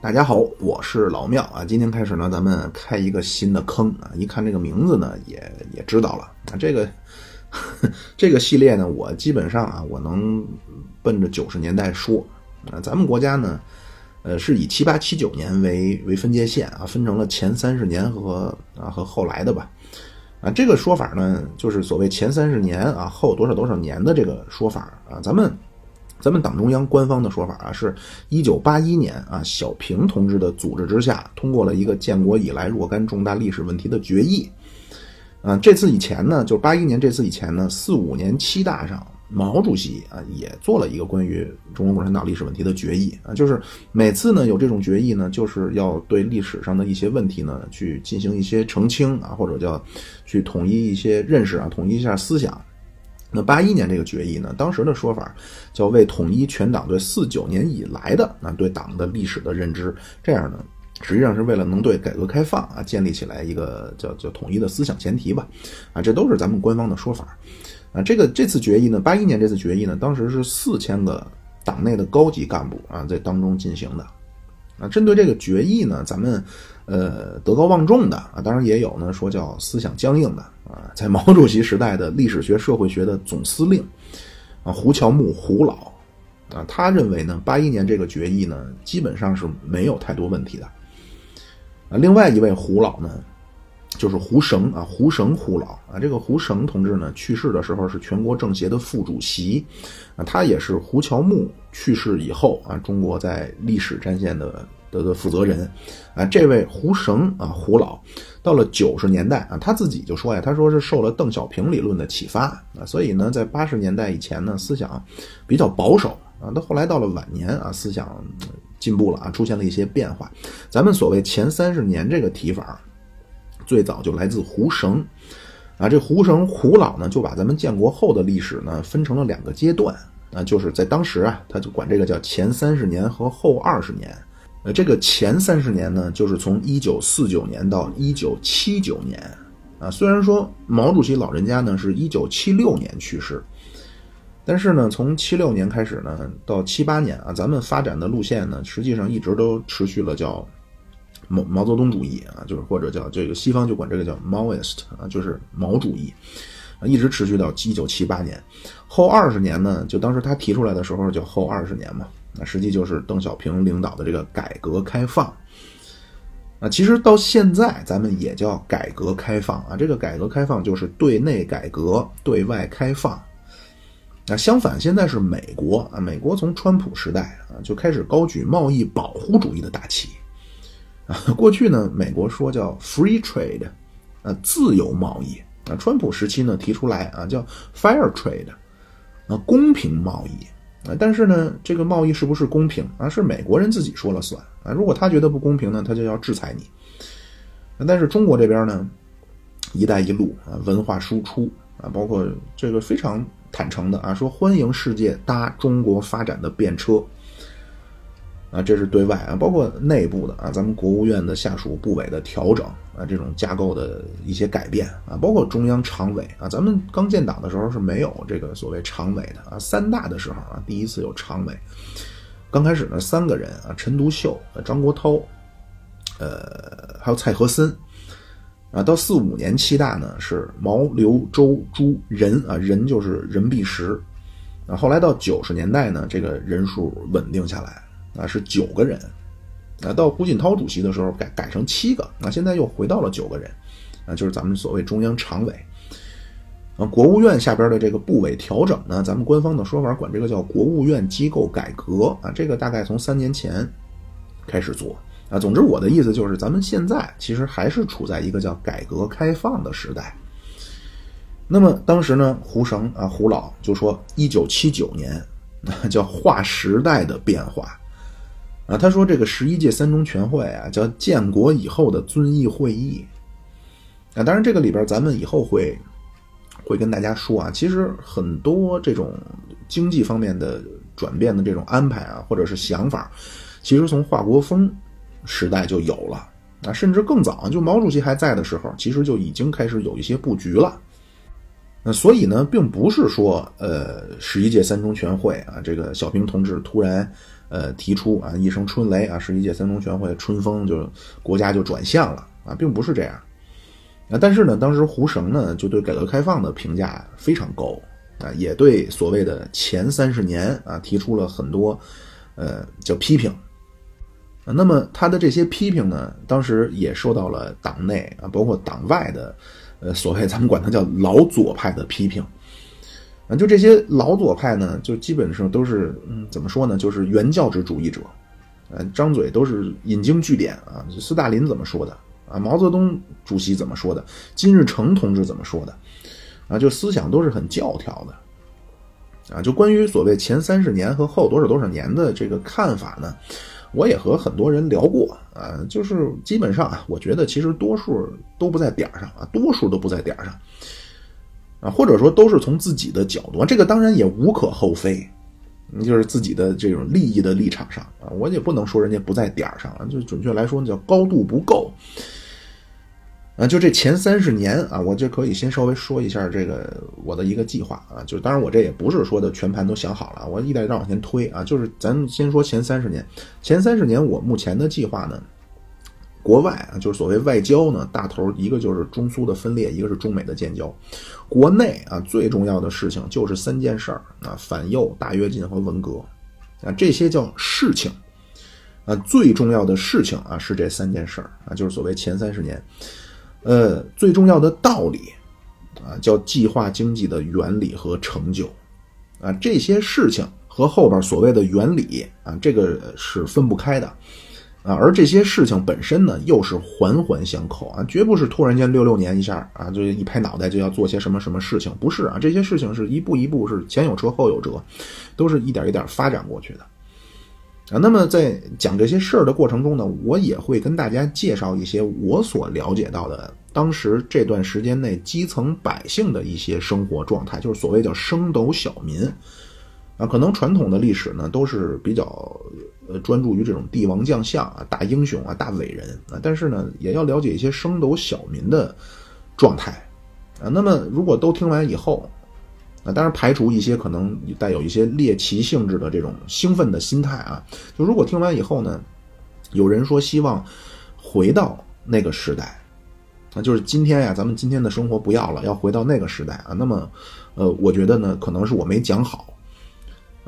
大家好，我是老庙啊。今天开始呢，咱们开一个新的坑啊。一看这个名字呢，也也知道了啊。这个 这个系列呢，我基本上啊，我能奔着九十年代说啊。咱们国家呢，呃，是以七八七九年为为分界线啊，分成了前三十年和啊和后来的吧。啊，这个说法呢，就是所谓前三十年啊，后多少多少年的这个说法啊。咱们。咱们党中央官方的说法啊，是一九八一年啊，小平同志的组织之下，通过了一个建国以来若干重大历史问题的决议。啊，这次以前呢，就八一年这次以前呢，四五年七大上，毛主席啊也做了一个关于中国共产党历史问题的决议啊，就是每次呢有这种决议呢，就是要对历史上的一些问题呢去进行一些澄清啊，或者叫去统一一些认识啊，统一一下思想。那八一年这个决议呢，当时的说法叫为统一全党对四九年以来的啊对党的历史的认知，这样呢，实际上是为了能对改革开放啊建立起来一个叫叫统一的思想前提吧，啊，这都是咱们官方的说法，啊，这个这次决议呢，八一年这次决议呢，当时是四千个党内的高级干部啊在当中进行的，啊，针对这个决议呢，咱们。呃，德高望重的啊，当然也有呢，说叫思想僵硬的啊，在毛主席时代的历史学、社会学的总司令啊，胡乔木胡老啊，他认为呢，八一年这个决议呢，基本上是没有太多问题的啊。另外一位胡老呢，就是胡绳啊，胡绳胡老啊，这个胡绳同志呢，去世的时候是全国政协的副主席啊，他也是胡乔木去世以后啊，中国在历史战线的。的的负责人，啊，这位胡绳啊，胡老，到了九十年代啊，他自己就说呀，他说是受了邓小平理论的启发啊，所以呢，在八十年代以前呢，思想比较保守啊，到后来到了晚年啊，思想进步了啊，出现了一些变化。咱们所谓前三十年这个提法，最早就来自胡绳啊，这胡绳胡老呢，就把咱们建国后的历史呢，分成了两个阶段啊，就是在当时啊，他就管这个叫前三十年和后二十年。这个前三十年呢，就是从一九四九年到一九七九年，啊，虽然说毛主席老人家呢是一九七六年去世，但是呢，从七六年开始呢，到七八年啊，咱们发展的路线呢，实际上一直都持续了叫毛毛泽东主义啊，就是或者叫这个西方就管这个叫 Maoist 啊，就是毛主义，一直持续到一九七八年，后二十年呢，就当时他提出来的时候叫后二十年嘛。那实际就是邓小平领导的这个改革开放，啊，其实到现在咱们也叫改革开放啊。这个改革开放就是对内改革，对外开放。那相反，现在是美国啊，美国从川普时代啊就开始高举贸易保护主义的大旗啊。过去呢，美国说叫 free trade，啊，自由贸易啊。川普时期呢提出来啊叫 fair trade，啊，公平贸易。啊，但是呢，这个贸易是不是公平啊？是美国人自己说了算啊。如果他觉得不公平呢，他就要制裁你。但是中国这边呢，“一带一路”啊，文化输出啊，包括这个非常坦诚的啊，说欢迎世界搭中国发展的便车。啊，这是对外啊，包括内部的啊，咱们国务院的下属部委的调整啊，这种架构的一些改变啊，包括中央常委啊，咱们刚建党的时候是没有这个所谓常委的啊，三大的时候啊，第一次有常委，刚开始呢三个人啊，陈独秀、张国焘，呃，还有蔡和森，啊，到四五年七大呢是毛、刘、周、朱、任啊，任就是任弼时，啊，后来到九十年代呢，这个人数稳定下来。啊，是九个人，啊，到胡锦涛主席的时候改改成七个，啊，现在又回到了九个人，啊，就是咱们所谓中央常委，啊，国务院下边的这个部委调整呢，咱们官方的说法管这个叫国务院机构改革，啊，这个大概从三年前开始做，啊，总之我的意思就是，咱们现在其实还是处在一个叫改革开放的时代。那么当时呢，胡绳啊，胡老就说，一九七九年，叫划时代的变化。啊，他说这个十一届三中全会啊，叫建国以后的遵义会议。啊，当然这个里边咱们以后会会跟大家说啊，其实很多这种经济方面的转变的这种安排啊，或者是想法，其实从华国锋时代就有了啊，甚至更早，就毛主席还在的时候，其实就已经开始有一些布局了。那所以呢，并不是说呃十一届三中全会啊，这个小平同志突然呃提出啊一声春雷啊，十一届三中全会春风就国家就转向了啊，并不是这样啊。但是呢，当时胡绳呢就对改革开放的评价非常高啊，也对所谓的前三十年啊提出了很多呃叫批评。那么他的这些批评呢，当时也受到了党内啊，包括党外的，呃，所谓咱们管它叫老左派的批评，啊，就这些老左派呢，就基本上都是，嗯，怎么说呢，就是原教旨主义者，呃，张嘴都是引经据典啊，斯大林怎么说的啊，毛泽东主席怎么说的，金日成同志怎么说的，啊，就思想都是很教条的，啊，就关于所谓前三十年和后多少多少年的这个看法呢？我也和很多人聊过啊，就是基本上啊，我觉得其实多数都不在点儿上啊，多数都不在点儿上啊，或者说都是从自己的角度，这个当然也无可厚非，你就是自己的这种利益的立场上啊，我也不能说人家不在点儿上啊，就准确来说叫高度不够。啊，就这前三十年啊，我就可以先稍微说一下这个我的一个计划啊，就当然我这也不是说的全盘都想好了，我一点一点往前推啊，就是咱先说前三十年，前三十年我目前的计划呢，国外啊，就是所谓外交呢，大头一个就是中苏的分裂，一个是中美的建交，国内啊最重要的事情就是三件事儿。啊，反右、大跃进和文革啊，这些叫事情啊，最重要的事情啊是这三件事儿。啊，就是所谓前三十年。呃，最重要的道理啊，叫计划经济的原理和成就。啊，这些事情和后边所谓的原理啊，这个是分不开的。啊，而这些事情本身呢，又是环环相扣啊，绝不是突然间六六年一下啊，就一拍脑袋就要做些什么什么事情，不是啊，这些事情是一步一步是前有车后有辙，都是一点一点发展过去的。啊，那么在讲这些事儿的过程中呢，我也会跟大家介绍一些我所了解到的当时这段时间内基层百姓的一些生活状态，就是所谓叫升斗小民。啊，可能传统的历史呢都是比较呃专注于这种帝王将相啊、大英雄啊、大伟人啊，但是呢也要了解一些升斗小民的状态。啊，那么如果都听完以后。啊，当然排除一些可能带有一些猎奇性质的这种兴奋的心态啊。就如果听完以后呢，有人说希望回到那个时代，啊，就是今天呀，咱们今天的生活不要了，要回到那个时代啊。那么，呃，我觉得呢，可能是我没讲好，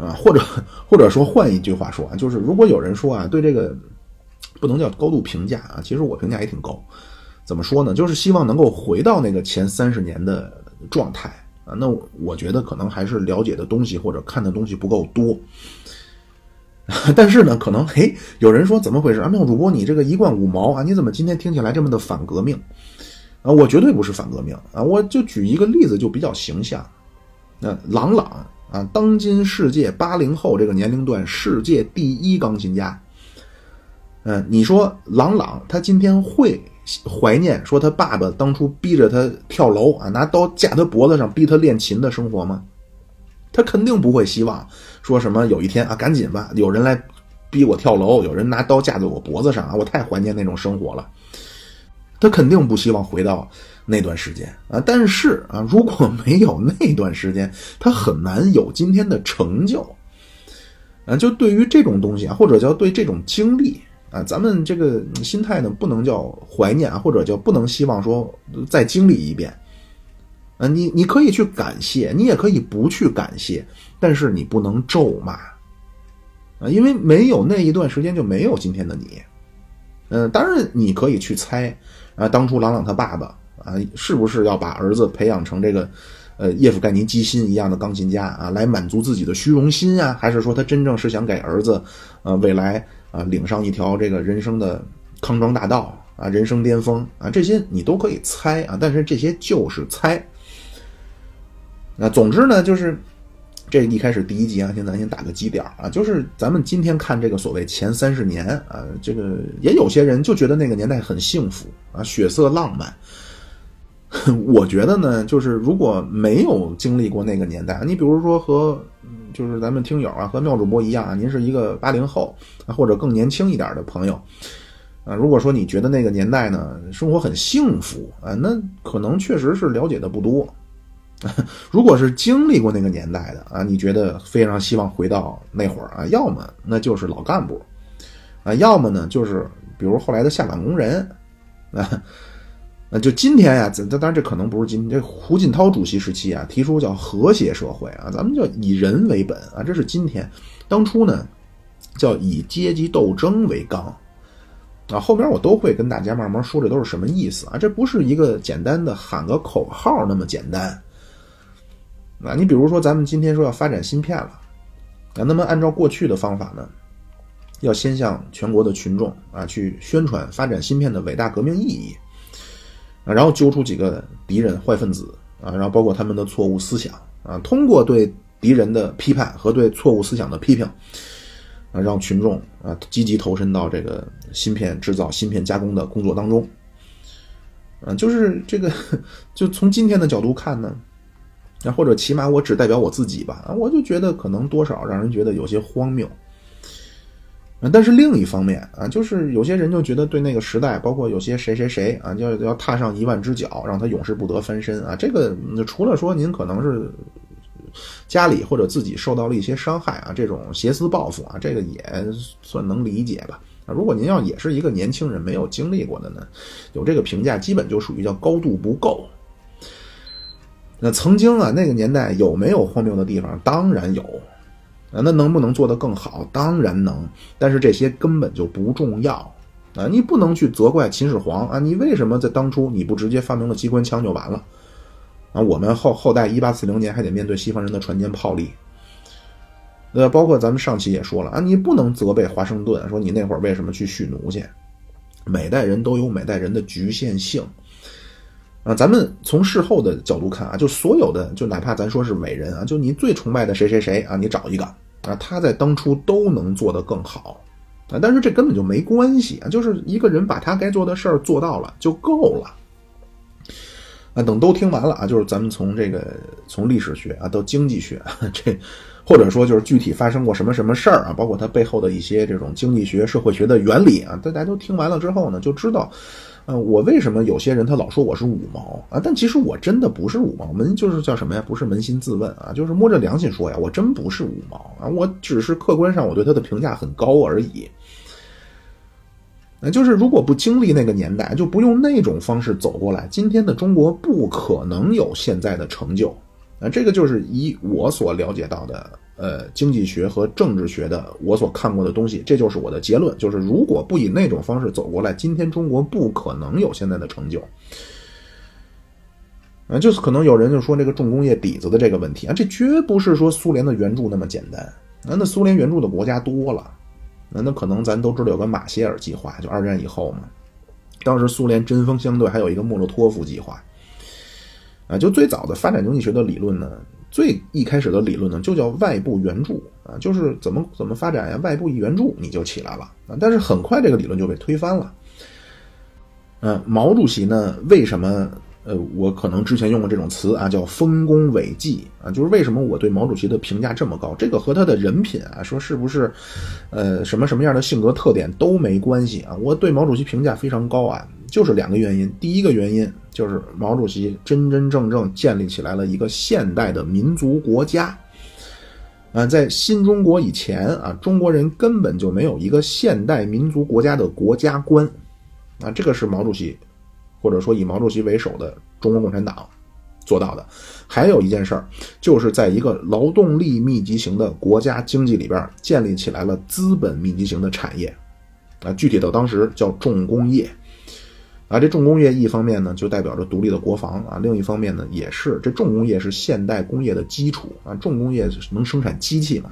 啊，或者或者说换一句话说啊，就是如果有人说啊，对这个不能叫高度评价啊，其实我评价也挺高。怎么说呢？就是希望能够回到那个前三十年的状态。啊，那我觉得可能还是了解的东西或者看的东西不够多，但是呢，可能嘿，有人说怎么回事啊？妙主播，你这个一贯五毛啊，你怎么今天听起来这么的反革命啊？我绝对不是反革命啊！我就举一个例子就比较形象，那郎朗啊，当今世界八零后这个年龄段世界第一钢琴家，嗯，你说郎朗他今天会？怀念说他爸爸当初逼着他跳楼啊，拿刀架他脖子上逼他练琴的生活吗？他肯定不会希望说什么有一天啊，赶紧吧，有人来逼我跳楼，有人拿刀架在我脖子上啊，我太怀念那种生活了。他肯定不希望回到那段时间啊。但是啊，如果没有那段时间，他很难有今天的成就啊。就对于这种东西啊，或者叫对这种经历。啊，咱们这个心态呢，不能叫怀念啊，或者叫不能希望说再经历一遍。啊，你你可以去感谢，你也可以不去感谢，但是你不能咒骂啊，因为没有那一段时间就没有今天的你。嗯，当然你可以去猜啊，当初朗朗他爸爸啊，是不是要把儿子培养成这个呃叶夫盖尼基辛一样的钢琴家啊，来满足自己的虚荣心啊，还是说他真正是想给儿子呃未来？啊，领上一条这个人生的康庄大道啊，人生巅峰啊，这些你都可以猜啊，但是这些就是猜。那总之呢，就是这一开始第一集啊，先咱先打个基点啊，就是咱们今天看这个所谓前三十年啊，这个也有些人就觉得那个年代很幸福啊，血色浪漫。我觉得呢，就是如果没有经历过那个年代，你比如说和。就是咱们听友啊，和妙主播一样啊，您是一个八零后啊，或者更年轻一点的朋友啊。如果说你觉得那个年代呢，生活很幸福啊，那可能确实是了解的不多 如果是经历过那个年代的啊，你觉得非常希望回到那会儿啊，要么那就是老干部啊，要么呢就是比如后来的下岗工人啊。那就今天呀，这当然这可能不是今天这胡锦涛主席时期啊，提出叫和谐社会啊，咱们叫以人为本啊，这是今天。当初呢，叫以阶级斗争为纲啊，后面我都会跟大家慢慢说，这都是什么意思啊？这不是一个简单的喊个口号那么简单啊。你比如说，咱们今天说要发展芯片了啊，那么按照过去的方法呢，要先向全国的群众啊去宣传发展芯片的伟大革命意义。啊，然后揪出几个敌人、坏分子啊，然后包括他们的错误思想啊，通过对敌人的批判和对错误思想的批评啊，让群众啊积极投身到这个芯片制造、芯片加工的工作当中。啊，就是这个，就从今天的角度看呢，啊，或者起码我只代表我自己吧，我就觉得可能多少让人觉得有些荒谬。但是另一方面啊，就是有些人就觉得对那个时代，包括有些谁谁谁啊，要要踏上一万只脚，让他永世不得翻身啊。这个除了说您可能是家里或者自己受到了一些伤害啊，这种挟私报复啊，这个也算能理解吧。啊，如果您要也是一个年轻人，没有经历过的呢，有这个评价，基本就属于叫高度不够。那曾经啊，那个年代有没有荒谬的地方？当然有。啊，那能不能做得更好？当然能，但是这些根本就不重要啊！你不能去责怪秦始皇啊！你为什么在当初你不直接发明了机关枪就完了？啊，我们后后代一八四零年还得面对西方人的船坚炮利。呃，包括咱们上期也说了啊，你不能责备华盛顿，说你那会儿为什么去蓄奴去？每代人都有每代人的局限性啊！咱们从事后的角度看啊，就所有的，就哪怕咱说是伟人啊，就你最崇拜的谁谁谁啊，你找一个。啊，他在当初都能做得更好，啊，但是这根本就没关系啊，就是一个人把他该做的事儿做到了就够了。啊，等都听完了啊，就是咱们从这个从历史学啊到经济学这，或者说就是具体发生过什么什么事儿啊，包括它背后的一些这种经济学、社会学的原理啊，大家都听完了之后呢，就知道。呃，我为什么有些人他老说我是五毛啊？但其实我真的不是五毛，我们就是叫什么呀？不是扪心自问啊，就是摸着良心说呀，我真不是五毛啊，我只是客观上我对他的评价很高而已。那就是如果不经历那个年代，就不用那种方式走过来，今天的中国不可能有现在的成就。啊，这个就是以我所了解到的。呃，经济学和政治学的我所看过的东西，这就是我的结论。就是如果不以那种方式走过来，今天中国不可能有现在的成就。啊，就是可能有人就说这个重工业底子的这个问题啊，这绝不是说苏联的援助那么简单。啊，那苏联援助的国家多了，那那可能咱都知道有个马歇尔计划，就二战以后嘛，当时苏联针锋相对，还有一个莫洛托夫计划。啊，就最早的发展经济学的理论呢。最一开始的理论呢，就叫外部援助啊，就是怎么怎么发展呀，外部一援助你就起来了啊。但是很快这个理论就被推翻了。嗯，毛主席呢，为什么呃，我可能之前用过这种词啊，叫丰功伟绩啊，就是为什么我对毛主席的评价这么高？这个和他的人品啊，说是不是呃什么什么样的性格特点都没关系啊。我对毛主席评价非常高啊。就是两个原因，第一个原因就是毛主席真真正正建立起来了一个现代的民族国家。啊，在新中国以前啊，中国人根本就没有一个现代民族国家的国家观。啊，这个是毛主席，或者说以毛主席为首的中国共产党做到的。还有一件事儿，就是在一个劳动力密集型的国家经济里边建立起来了资本密集型的产业。啊，具体到当时叫重工业。啊，这重工业一方面呢，就代表着独立的国防啊；另一方面呢，也是这重工业是现代工业的基础啊。重工业能生产机器嘛？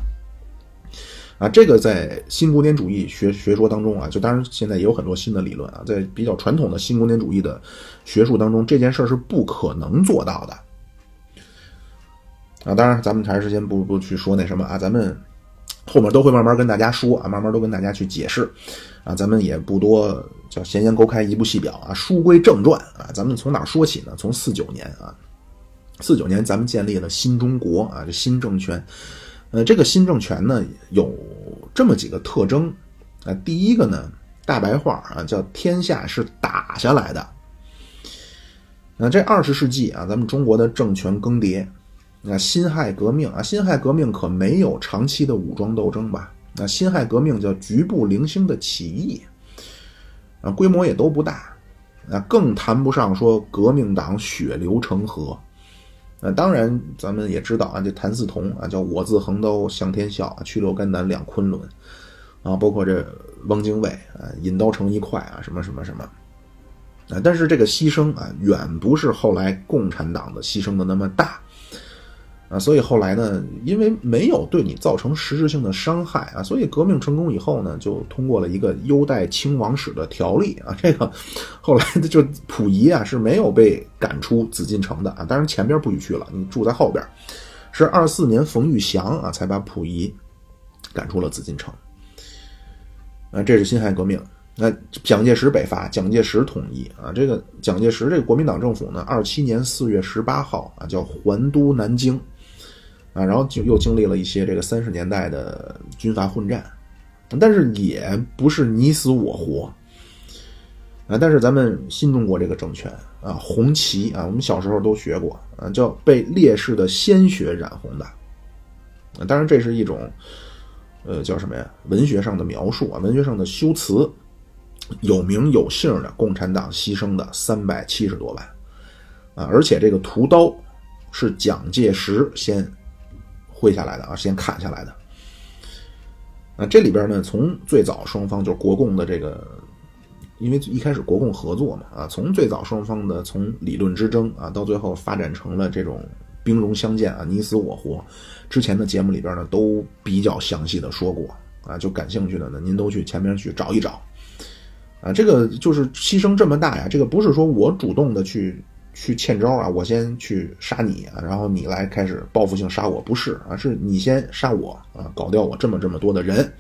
啊，这个在新古典主义学学说当中啊，就当然现在也有很多新的理论啊，在比较传统的新古典主义的学术当中，这件事是不可能做到的。啊，当然咱们还是先不不去说那什么啊，咱们后面都会慢慢跟大家说啊，慢慢都跟大家去解释。啊，咱们也不多叫闲言勾开，一部戏表啊。书归正传啊，咱们从哪说起呢？从四九年啊，四九年咱们建立了新中国啊，这新政权。呃，这个新政权呢，有这么几个特征啊。第一个呢，大白话啊，叫天下是打下来的。那这二十世纪啊，咱们中国的政权更迭，那辛亥革命啊，辛亥革命可没有长期的武装斗争吧？那辛亥革命叫局部零星的起义，啊，规模也都不大，啊，更谈不上说革命党血流成河。啊，当然咱们也知道啊，这谭嗣同啊，叫我自横刀向天笑，去留肝胆两昆仑，啊，包括这汪精卫啊，引刀成一块啊，什么什么什么。啊，但是这个牺牲啊，远不是后来共产党的牺牲的那么大，啊，所以后来呢，因为没有对你造成实质性的伤害啊，所以革命成功以后呢，就通过了一个优待亲王室的条例啊，这个后来就溥仪啊是没有被赶出紫禁城的啊，当然前边不许去了，你住在后边，是二四年冯玉祥啊才把溥仪赶出了紫禁城，啊，这是辛亥革命。那蒋介石北伐，蒋介石统一啊，这个蒋介石这个国民党政府呢，二七年四月十八号啊，叫还都南京，啊，然后就又经历了一些这个三十年代的军阀混战，但是也不是你死我活，啊，但是咱们新中国这个政权啊，红旗啊，我们小时候都学过啊，叫被烈士的鲜血染红的，当然这是一种，呃，叫什么呀？文学上的描述啊，文学上的修辞。有名有姓的共产党牺牲的三百七十多万，啊，而且这个屠刀是蒋介石先挥下来的啊，先砍下来的。啊，这里边呢，从最早双方就是国共的这个，因为一开始国共合作嘛，啊，从最早双方的从理论之争啊，到最后发展成了这种兵戎相见啊，你死我活。之前的节目里边呢，都比较详细的说过啊，就感兴趣的呢，您都去前面去找一找。啊，这个就是牺牲这么大呀！这个不是说我主动的去去欠招啊，我先去杀你啊，然后你来开始报复性杀我，不是啊，是你先杀我啊，搞掉我这么这么多的人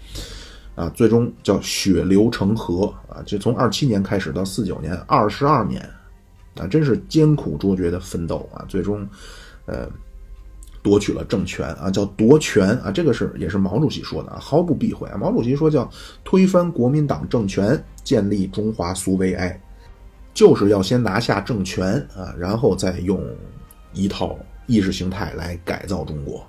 啊，最终叫血流成河啊！就从二七年开始到四九年，二十二年啊，真是艰苦卓绝的奋斗啊！最终，呃。夺取了政权啊，叫夺权啊，这个是也是毛主席说的啊，毫不避讳啊。毛主席说叫推翻国民党政权，建立中华苏维埃，就是要先拿下政权啊，然后再用一套意识形态来改造中国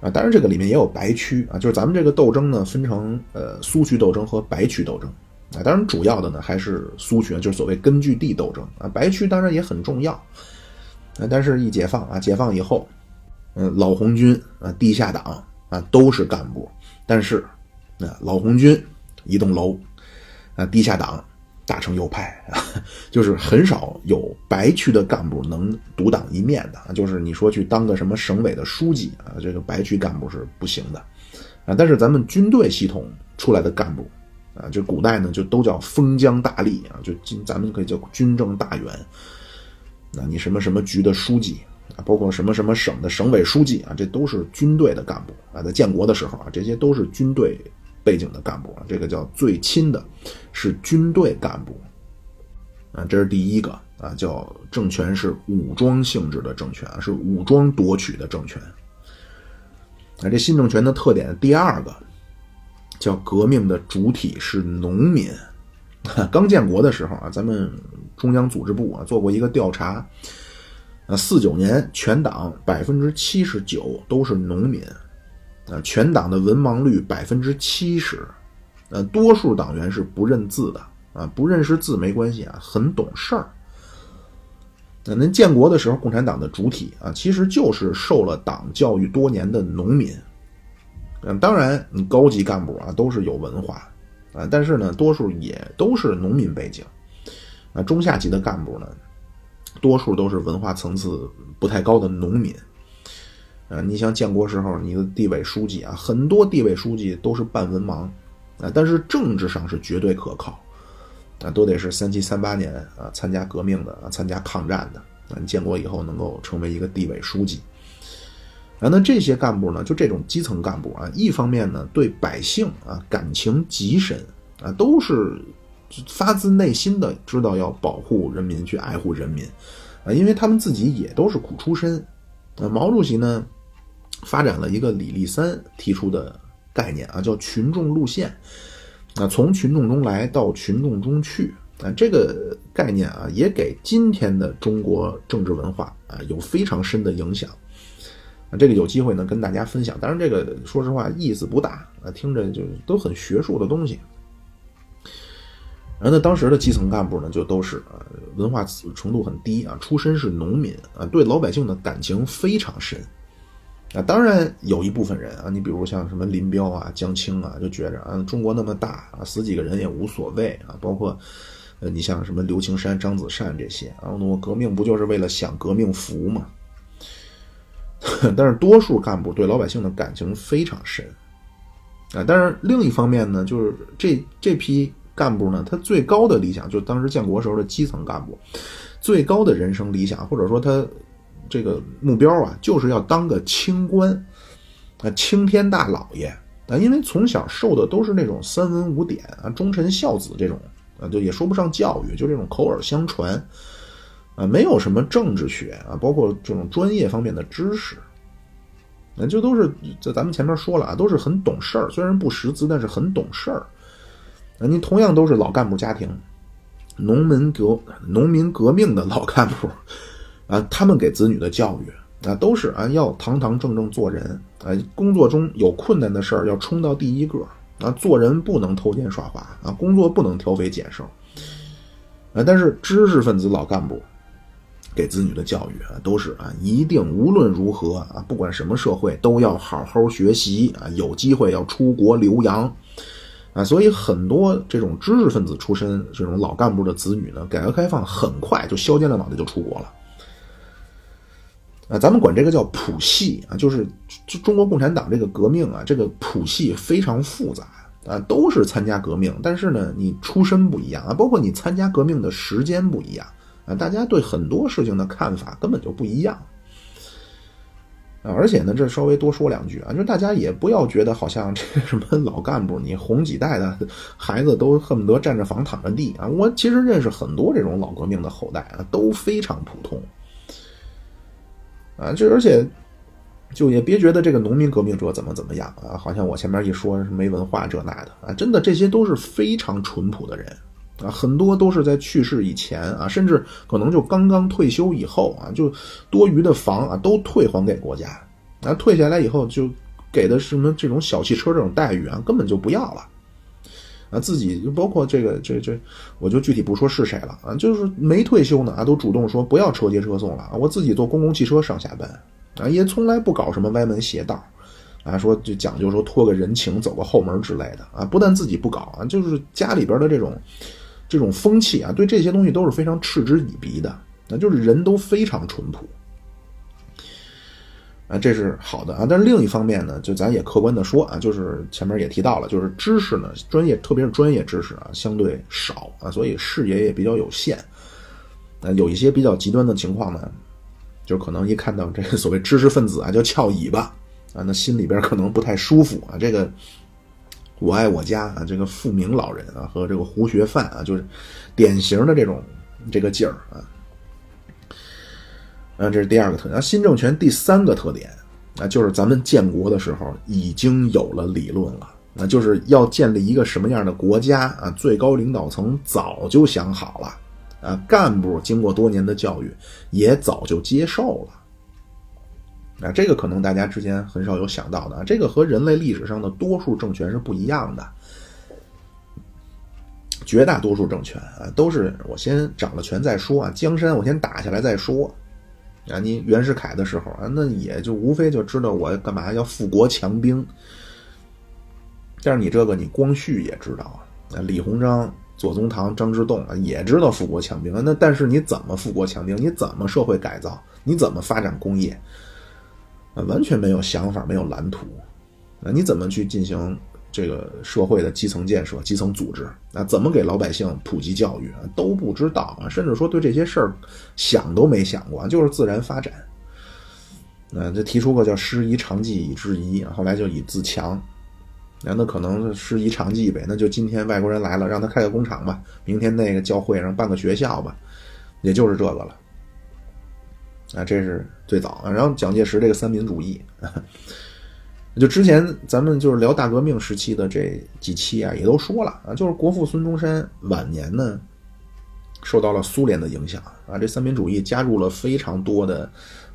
啊。当然这个里面也有白区啊，就是咱们这个斗争呢分成呃苏区斗争和白区斗争啊。当然主要的呢还是苏区，就是所谓根据地斗争啊。白区当然也很重要。啊，但是一解放啊，解放以后，嗯，老红军啊，地下党啊，都是干部。但是，啊，老红军一栋楼，啊，地下党打成右派啊，就是很少有白区的干部能独当一面的。就是你说去当个什么省委的书记啊，这个白区干部是不行的。啊，但是咱们军队系统出来的干部啊，就古代呢就都叫封疆大吏啊，就今咱们可以叫军政大员。那你什么什么局的书记啊，包括什么什么省的省委书记啊，这都是军队的干部啊。在建国的时候啊，这些都是军队背景的干部。这个叫最亲的，是军队干部啊。这是第一个啊，叫政权是武装性质的政权，是武装夺取的政权。啊，这新政权的特点第二个叫革命的主体是农民。刚建国的时候啊，咱们。中央组织部啊做过一个调查，啊，四九年全党百分之七十九都是农民，啊，全党的文盲率百分之七十，呃，多数党员是不认字的，啊，不认识字没关系啊，很懂事儿。那您建国的时候，共产党的主体啊，其实就是受了党教育多年的农民，嗯，当然你高级干部啊都是有文化，啊，但是呢，多数也都是农民背景。啊中下级的干部呢，多数都是文化层次不太高的农民。啊，你像建国时候，你的地委书记啊，很多地委书记都是半文盲，啊，但是政治上是绝对可靠，啊，都得是三七三八年啊参加革命的啊，参加抗战的，啊，建国以后能够成为一个地委书记。啊，那这些干部呢，就这种基层干部啊，一方面呢对百姓啊感情极深啊，都是。发自内心的知道要保护人民，去爱护人民，啊，因为他们自己也都是苦出身。呃，毛主席呢，发展了一个李立三提出的概念啊，叫群众路线。啊，从群众中来到群众中去，啊，这个概念啊，也给今天的中国政治文化啊有非常深的影响。啊，这个有机会呢跟大家分享。当然，这个说实话意思不大啊，听着就都很学术的东西。然后呢，当时的基层干部呢，就都是啊，文化程度很低啊，出身是农民啊，对老百姓的感情非常深。啊，当然有一部分人啊，你比如像什么林彪啊、江青啊，就觉着啊，中国那么大啊，死几个人也无所谓啊。包括，呃，你像什么刘青山、张子善这些啊，我革命不就是为了享革命福吗？但是多数干部对老百姓的感情非常深啊。但是另一方面呢，就是这这批干部呢，他最高的理想，就当时建国时候的基层干部，最高的人生理想，或者说他。这个目标啊，就是要当个清官，啊，青天大老爷啊，因为从小受的都是那种三文五典啊，忠臣孝子这种啊，就也说不上教育，就这种口耳相传啊，没有什么政治学啊，包括这种专业方面的知识，那就都是在咱们前面说了啊，都是很懂事儿，虽然不识字，但是很懂事儿。啊，你同样都是老干部家庭，农民革农民革命的老干部。啊，他们给子女的教育啊，都是啊，要堂堂正正做人啊。工作中有困难的事儿要冲到第一个啊，做人不能偷奸耍滑啊，工作不能挑肥拣瘦啊。但是知识分子老干部给子女的教育啊，都是啊，一定无论如何啊，不管什么社会都要好好学习啊，有机会要出国留洋啊。所以很多这种知识分子出身这种老干部的子女呢，改革开放很快就削尖了脑袋就出国了。啊，咱们管这个叫谱系啊，就是中国共产党这个革命啊，这个谱系非常复杂啊，都是参加革命，但是呢，你出身不一样啊，包括你参加革命的时间不一样啊，大家对很多事情的看法根本就不一样啊，而且呢，这稍微多说两句啊，就大家也不要觉得好像这什么老干部，你红几代的孩子都恨不得占着房躺着地啊，我其实认识很多这种老革命的后代啊，都非常普通。啊，这而且，就也别觉得这个农民革命者怎么怎么样啊，好像我前面一说是没文化这那的啊，真的这些都是非常淳朴的人啊，很多都是在去世以前啊，甚至可能就刚刚退休以后啊，就多余的房啊都退还给国家，啊，退下来以后就给的什么这种小汽车这种待遇啊，根本就不要了。啊，自己就包括这个这这，我就具体不说是谁了啊，就是没退休呢啊，都主动说不要车接车送了啊，我自己坐公共汽车上下班啊，也从来不搞什么歪门邪道啊，说就讲究说托个人情走个后门之类的啊，不但自己不搞啊，就是家里边的这种这种风气啊，对这些东西都是非常嗤之以鼻的，那就是人都非常淳朴。啊，这是好的啊，但是另一方面呢，就咱也客观的说啊，就是前面也提到了，就是知识呢，专业特别是专业知识啊，相对少啊，所以视野也比较有限。啊，有一些比较极端的情况呢，就可能一看到这个所谓知识分子啊，就翘尾巴啊，那心里边可能不太舒服啊。这个我爱我家啊，这个富明老人啊，和这个胡学范啊，就是典型的这种这个劲儿啊。啊，这是第二个特点。新政权第三个特点，啊，就是咱们建国的时候已经有了理论了，那就是要建立一个什么样的国家啊？最高领导层早就想好了，啊，干部经过多年的教育也早就接受了，啊，这个可能大家之前很少有想到的，这个和人类历史上的多数政权是不一样的，绝大多数政权啊都是我先掌了权再说啊，江山我先打下来再说。啊，你袁世凯的时候啊，那也就无非就知道我干嘛要富国强兵。但是你这个，你光绪也知道啊，李鸿章、左宗棠、张之洞啊，也知道富国强兵啊。那但是你怎么富国强兵？你怎么社会改造？你怎么发展工业？啊，完全没有想法，没有蓝图。啊，你怎么去进行？这个社会的基层建设、基层组织啊，怎么给老百姓普及教育啊，都不知道啊，甚至说对这些事儿想都没想过，就是自然发展。啊，就提出过叫“师夷长技以制夷”，后来就以自强。那那可能师夷长技呗，那就今天外国人来了，让他开个工厂吧；明天那个教会上办个学校吧，也就是这个了。啊，这是最早。然后蒋介石这个三民主义。就之前咱们就是聊大革命时期的这几期啊，也都说了啊，就是国父孙中山晚年呢，受到了苏联的影响啊，这三民主义加入了非常多的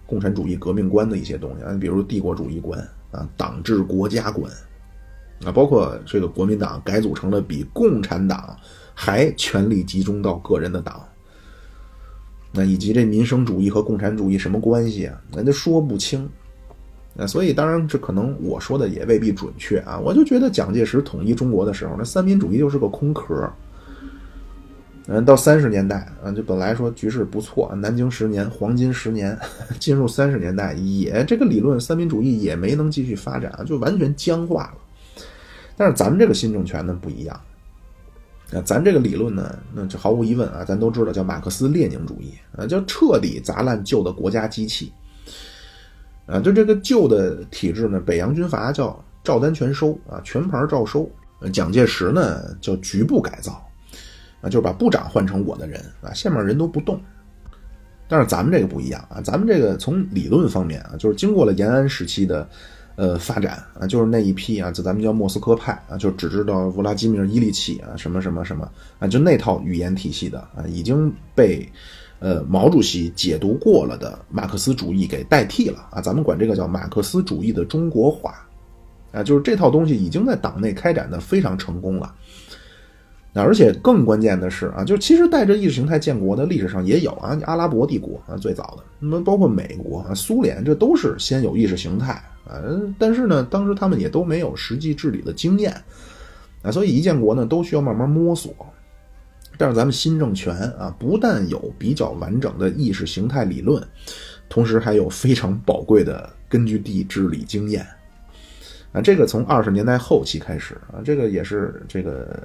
共产主义革命观的一些东西啊，比如帝国主义观啊、党治国家观啊，包括这个国民党改组成了比共产党还权力集中到个人的党。那以及这民生主义和共产主义什么关系啊？那就说不清。那所以当然这可能我说的也未必准确啊。我就觉得蒋介石统一中国的时候，那三民主义就是个空壳。嗯，到三十年代啊，就本来说局势不错，南京十年黄金十年，进入三十年代也这个理论三民主义也没能继续发展，就完全僵化了。但是咱们这个新政权呢不一样。那咱这个理论呢，那就毫无疑问啊，咱都知道叫马克思列宁主义啊，叫彻底砸烂旧的国家机器啊，就这个旧的体制呢，北洋军阀叫照单全收啊，全盘照收。蒋介石呢叫局部改造啊，就是把部长换成我的人啊，下面人都不动。但是咱们这个不一样啊，咱们这个从理论方面啊，就是经过了延安时期的。呃，发展啊，就是那一批啊，就咱们叫莫斯科派啊，就只知道弗拉基米尔·伊利奇啊，什么什么什么啊，就那套语言体系的啊，已经被呃毛主席解读过了的马克思主义给代替了啊，咱们管这个叫马克思主义的中国化啊，就是这套东西已经在党内开展的非常成功了。那而且更关键的是啊，就其实带着意识形态建国的历史上也有啊，阿拉伯帝国啊最早的，那么包括美国啊、苏联，这都是先有意识形态啊，但是呢，当时他们也都没有实际治理的经验啊，所以一建国呢都需要慢慢摸索。但是咱们新政权啊，不但有比较完整的意识形态理论，同时还有非常宝贵的根据地治理经验。啊，这个从二十年代后期开始啊，这个也是这个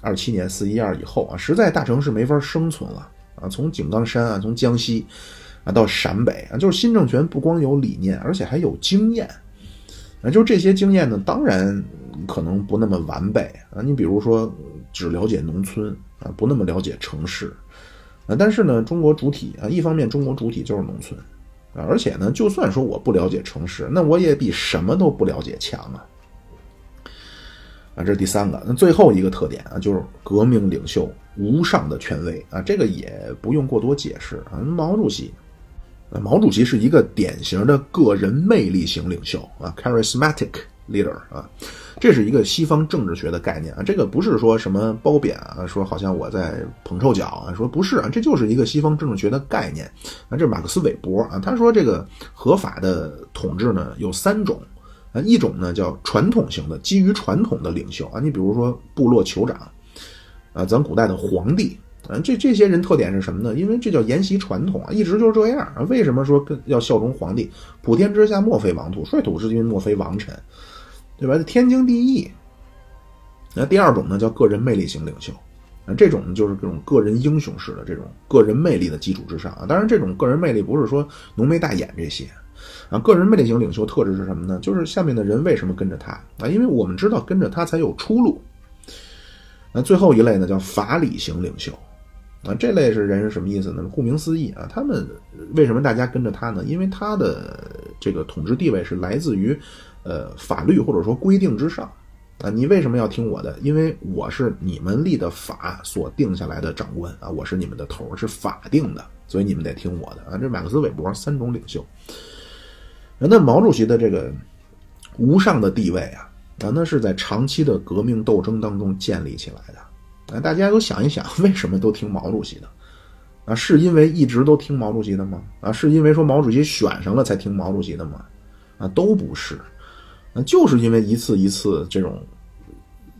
二七年四一二以后啊，实在大城市没法生存了啊。从井冈山啊，从江西啊到陕北啊，就是新政权不光有理念，而且还有经验啊。就是这些经验呢，当然可能不那么完备啊。你比如说，只了解农村啊，不那么了解城市啊。但是呢，中国主体啊，一方面中国主体就是农村。啊而且呢，就算说我不了解城市，那我也比什么都不了解强啊！啊，这是第三个。那最后一个特点啊，就是革命领袖无上的权威啊，这个也不用过多解释啊。毛主席，毛主席是一个典型的个人魅力型领袖啊，charismatic leader 啊。这是一个西方政治学的概念啊，这个不是说什么褒贬啊，说好像我在捧臭脚啊，说不是啊，这就是一个西方政治学的概念啊。这是马克思韦伯啊，他说这个合法的统治呢有三种啊，一种呢叫传统型的，基于传统的领袖啊，你比如说部落酋长啊，咱古代的皇帝啊，这这些人特点是什么呢？因为这叫沿袭传统啊，一直就是这样啊。为什么说跟要效忠皇帝？普天之下莫非王土，率土之君莫非王臣。对吧？这天经地义。那第二种呢，叫个人魅力型领袖，啊，这种呢就是这种个人英雄式的这种个人魅力的基础之上啊。当然，这种个人魅力不是说浓眉大眼这些，啊，个人魅力型领袖特质是什么呢？就是下面的人为什么跟着他啊？因为我们知道跟着他才有出路。那最后一类呢，叫法理型领袖，啊，这类是人是什么意思呢？顾名思义啊，他们为什么大家跟着他呢？因为他的这个统治地位是来自于。呃，法律或者说规定之上，啊，你为什么要听我的？因为我是你们立的法所定下来的长官啊，我是你们的头，是法定的，所以你们得听我的啊。这马克思韦伯三种领袖，那毛主席的这个无上的地位啊，啊，那是在长期的革命斗争当中建立起来的。啊，大家都想一想，为什么都听毛主席的？啊，是因为一直都听毛主席的吗？啊，是因为说毛主席选上了才听毛主席的吗？啊，都不是。那就是因为一次一次这种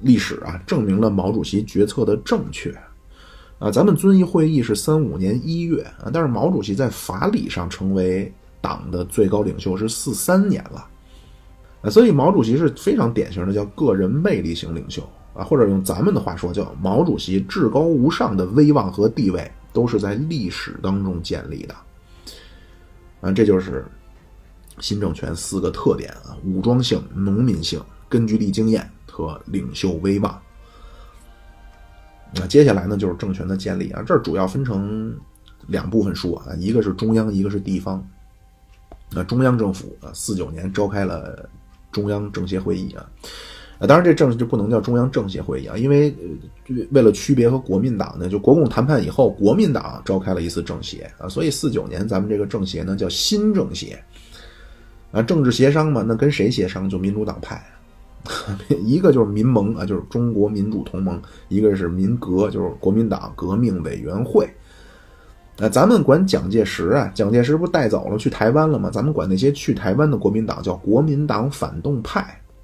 历史啊，证明了毛主席决策的正确啊。咱们遵义会议是三五年一月啊，但是毛主席在法理上成为党的最高领袖是四三年了啊。所以毛主席是非常典型的叫个人魅力型领袖啊，或者用咱们的话说叫毛主席至高无上的威望和地位都是在历史当中建立的啊，这就是。新政权四个特点啊：武装性、农民性、根据地经验和领袖威望。那接下来呢，就是政权的建立啊。这主要分成两部分说啊，一个是中央，一个是地方。那中央政府啊，四九年召开了中央政协会议啊，啊，当然这政就不能叫中央政协会议啊，因为为了区别和国民党呢，就国共谈判以后，国民党召开了一次政协啊，所以四九年咱们这个政协呢叫新政协啊，政治协商嘛，那跟谁协商？就民主党派，一个就是民盟啊，就是中国民主同盟，一个是民革，就是国民党革命委员会。啊，咱们管蒋介石啊，蒋介石不带走了去台湾了吗？咱们管那些去台湾的国民党叫国民党反动派。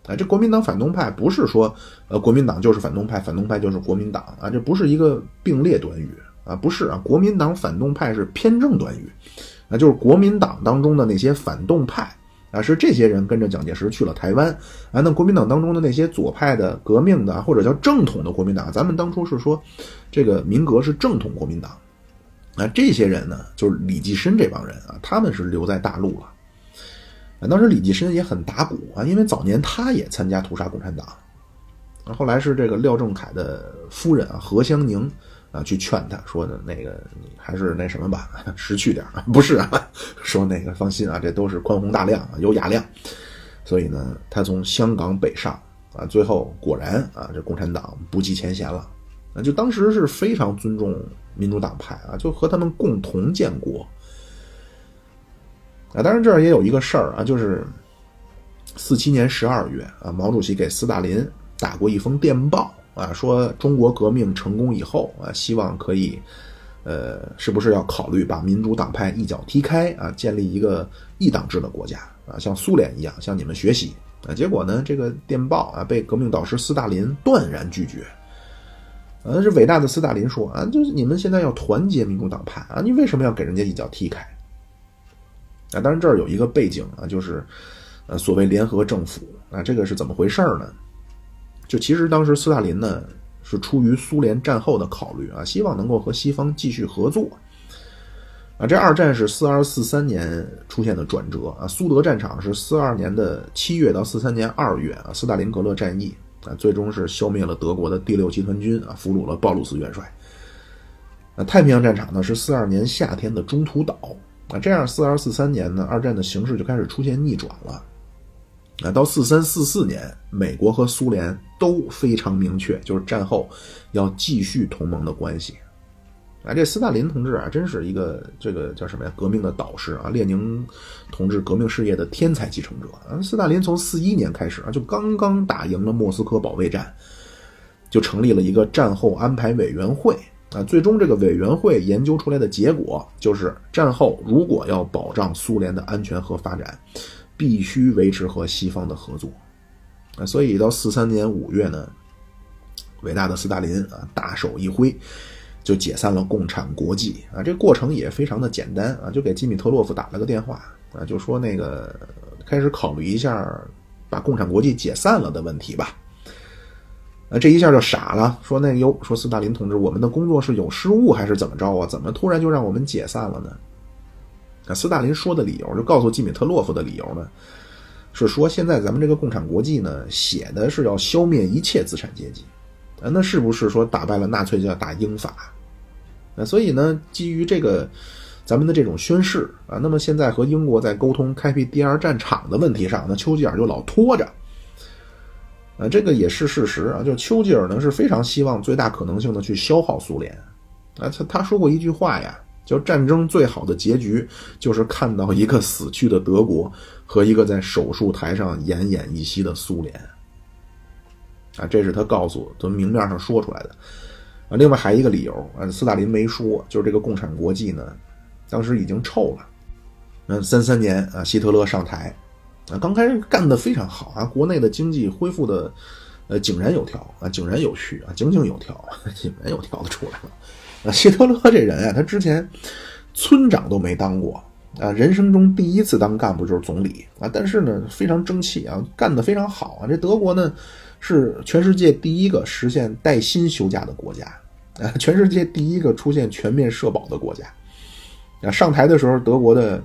啊，这国民党反动派不是说，呃，国民党就是反动派，反动派就是国民党啊，这不是一个并列短语啊，不是啊，国民党反动派是偏正短语，啊，就是国民党当中的那些反动派啊，是这些人跟着蒋介石去了台湾。啊，那国民党当中的那些左派的革命的或者叫正统的国民党，咱们当初是说，这个民革是正统国民党，啊，这些人呢，就是李济深这帮人啊，他们是留在大陆了。啊当时李济深也很打鼓啊，因为早年他也参加屠杀共产党，啊后来是这个廖仲恺的夫人啊何香凝啊去劝他说的那个你还是那什么吧，识趣点 不是啊，说那个放心啊，这都是宽宏大量啊，有雅量，所以呢，他从香港北上啊，最后果然啊，这共产党不计前嫌了，啊，就当时是非常尊重民主党派啊，就和他们共同建国。啊，当然这儿也有一个事儿啊，就是四七年十二月啊，毛主席给斯大林打过一封电报啊，说中国革命成功以后啊，希望可以，呃，是不是要考虑把民主党派一脚踢开啊，建立一个一党制的国家啊，像苏联一样向你们学习啊？结果呢，这个电报啊被革命导师斯大林断然拒绝。呃，这伟大的斯大林说啊，就是你们现在要团结民主党派啊，你为什么要给人家一脚踢开？啊，当然这儿有一个背景啊，就是，呃，所谓联合政府啊，这个是怎么回事呢？就其实当时斯大林呢是出于苏联战后的考虑啊，希望能够和西方继续合作。啊，这二战是四二四三年出现的转折啊，苏德战场是四二年的七月到四三年二月啊，斯大林格勒战役啊，最终是消灭了德国的第六集团军啊，俘虏了鲍鲁斯元帅。啊，太平洋战场呢是四二年夏天的中途岛。啊，这样四二四三年呢，二战的形势就开始出现逆转了。啊，到四三四四年，美国和苏联都非常明确，就是战后要继续同盟的关系。啊，这斯大林同志啊，真是一个这个叫什么呀？革命的导师啊，列宁同志革命事业的天才继承者啊。斯大林从四一年开始啊，就刚刚打赢了莫斯科保卫战，就成立了一个战后安排委员会。啊，最终这个委员会研究出来的结果就是，战后如果要保障苏联的安全和发展，必须维持和西方的合作。所以到四三年五月呢，伟大的斯大林啊，大手一挥，就解散了共产国际。啊，这过程也非常的简单啊，就给基米特洛夫打了个电话啊，就说那个开始考虑一下把共产国际解散了的问题吧。啊这一下就傻了，说那哟，说斯大林同志，我们的工作是有失误还是怎么着啊？怎么突然就让我们解散了呢？啊，斯大林说的理由，就告诉基米特洛夫的理由呢，是说现在咱们这个共产国际呢，写的是要消灭一切资产阶级，啊，那是不是说打败了纳粹就要打英法？那所以呢，基于这个咱们的这种宣誓啊，那么现在和英国在沟通开辟第二战场的问题上，那丘吉尔就老拖着。啊，这个也是事实啊，就丘吉尔呢是非常希望最大可能性的去消耗苏联，啊，他他说过一句话呀，就战争最好的结局就是看到一个死去的德国和一个在手术台上奄奄一息的苏联，啊，这是他告诉从明面上说出来的，啊，另外还有一个理由啊，斯大林没说，就是这个共产国际呢，当时已经臭了，嗯，三三年啊，希特勒上台。啊，刚开始干得非常好啊，国内的经济恢复的，呃，井然有条啊，井然有序啊，井井有条，井然有条的出来了。啊，希特勒这人啊，他之前村长都没当过啊，人生中第一次当干部就是总理啊，但是呢，非常争气啊，干得非常好啊。这德国呢，是全世界第一个实现带薪休假的国家啊，全世界第一个出现全面社保的国家啊。上台的时候，德国的。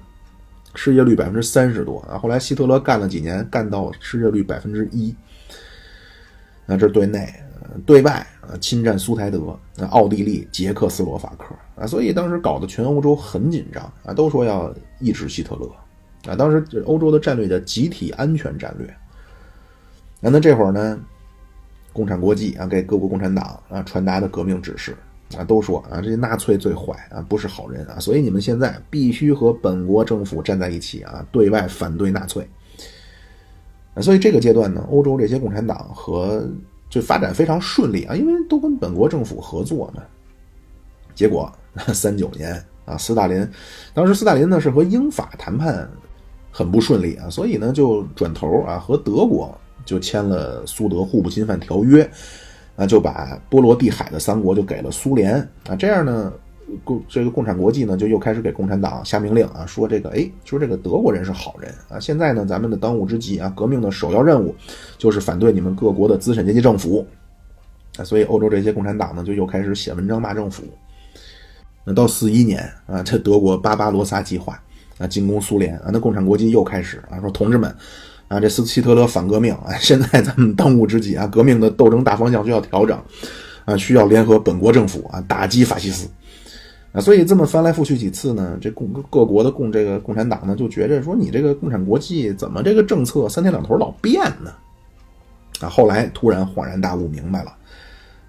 失业率百分之三十多啊！后来希特勒干了几年，干到失业率百分之一。那这是对内，对外啊，侵占苏台德、奥地利、捷克斯洛伐克啊，所以当时搞得全欧洲很紧张啊，都说要抑制希特勒啊。当时欧洲的战略叫集体安全战略。那那这会儿呢，共产国际啊，给各国共产党啊传达的革命指示啊，都说啊，这些纳粹最坏啊，不是好人啊，所以你们现在必须和本国政府站在一起啊，对外反对纳粹。所以这个阶段呢，欧洲这些共产党和就发展非常顺利啊，因为都跟本国政府合作嘛。结果三九年啊，斯大林当时斯大林呢是和英法谈判很不顺利啊，所以呢就转头啊和德国就签了苏德互不侵犯条约，啊就把波罗的海的三国就给了苏联啊，这样呢。共这个共产国际呢，就又开始给共产党下命令啊，说这个哎，说这个德国人是好人啊。现在呢，咱们的当务之急啊，革命的首要任务就是反对你们各国的资产阶级政府啊。所以欧洲这些共产党呢，就又开始写文章骂政府。那到四一年啊，这德国巴巴罗萨计划啊，进攻苏联啊，那共产国际又开始啊，说同志们啊，这斯希特勒反革命啊，现在咱们当务之急啊，革命的斗争大方向需要调整啊，需要联合本国政府啊，打击法西斯。所以这么翻来覆去几次呢，这共各国的共这个共产党呢，就觉着说你这个共产国际怎么这个政策三天两头老变呢？啊，后来突然恍然大悟，明白了，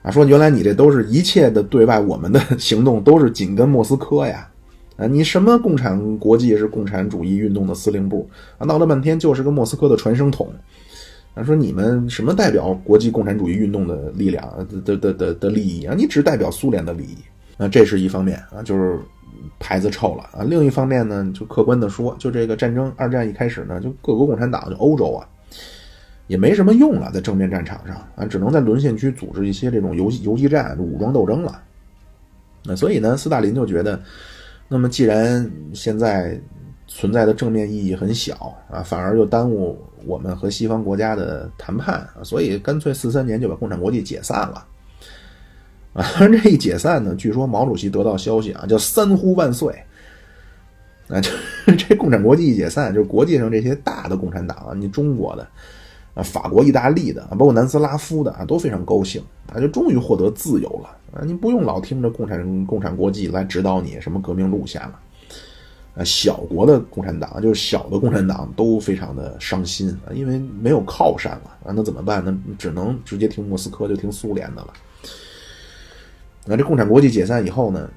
啊，说原来你这都是一切的对外我们的 行动都是紧跟莫斯科呀，啊，你什么共产国际是共产主义运动的司令部？啊，闹了半天就是个莫斯科的传声筒，啊，说你们什么代表国际共产主义运动的力量的的的的利益啊，你只代表苏联的利益。那这是一方面啊，就是牌子臭了啊。另一方面呢，就客观的说，就这个战争，二战一开始呢，就各国共产党，就欧洲啊，也没什么用了，在正面战场上啊，只能在沦陷区组织一些这种游游击战、武装斗争了。那所以呢，斯大林就觉得，那么既然现在存在的正面意义很小啊，反而又耽误我们和西方国家的谈判啊，所以干脆四三年就把共产国际解散了。啊，这一解散呢，据说毛主席得到消息啊，叫三呼万岁。啊，就 这共产国际一解散，就国际上这些大的共产党啊，你中国的啊，法国、意大利的啊，包括南斯拉夫的啊，都非常高兴啊，就终于获得自由了啊，你不用老听着共产共产国际来指导你什么革命路线了。啊，小国的共产党就是小的共产党都非常的伤心啊，因为没有靠山了啊，那怎么办呢？只能直接听莫斯科，就听苏联的了。那这共产国际解散以后呢，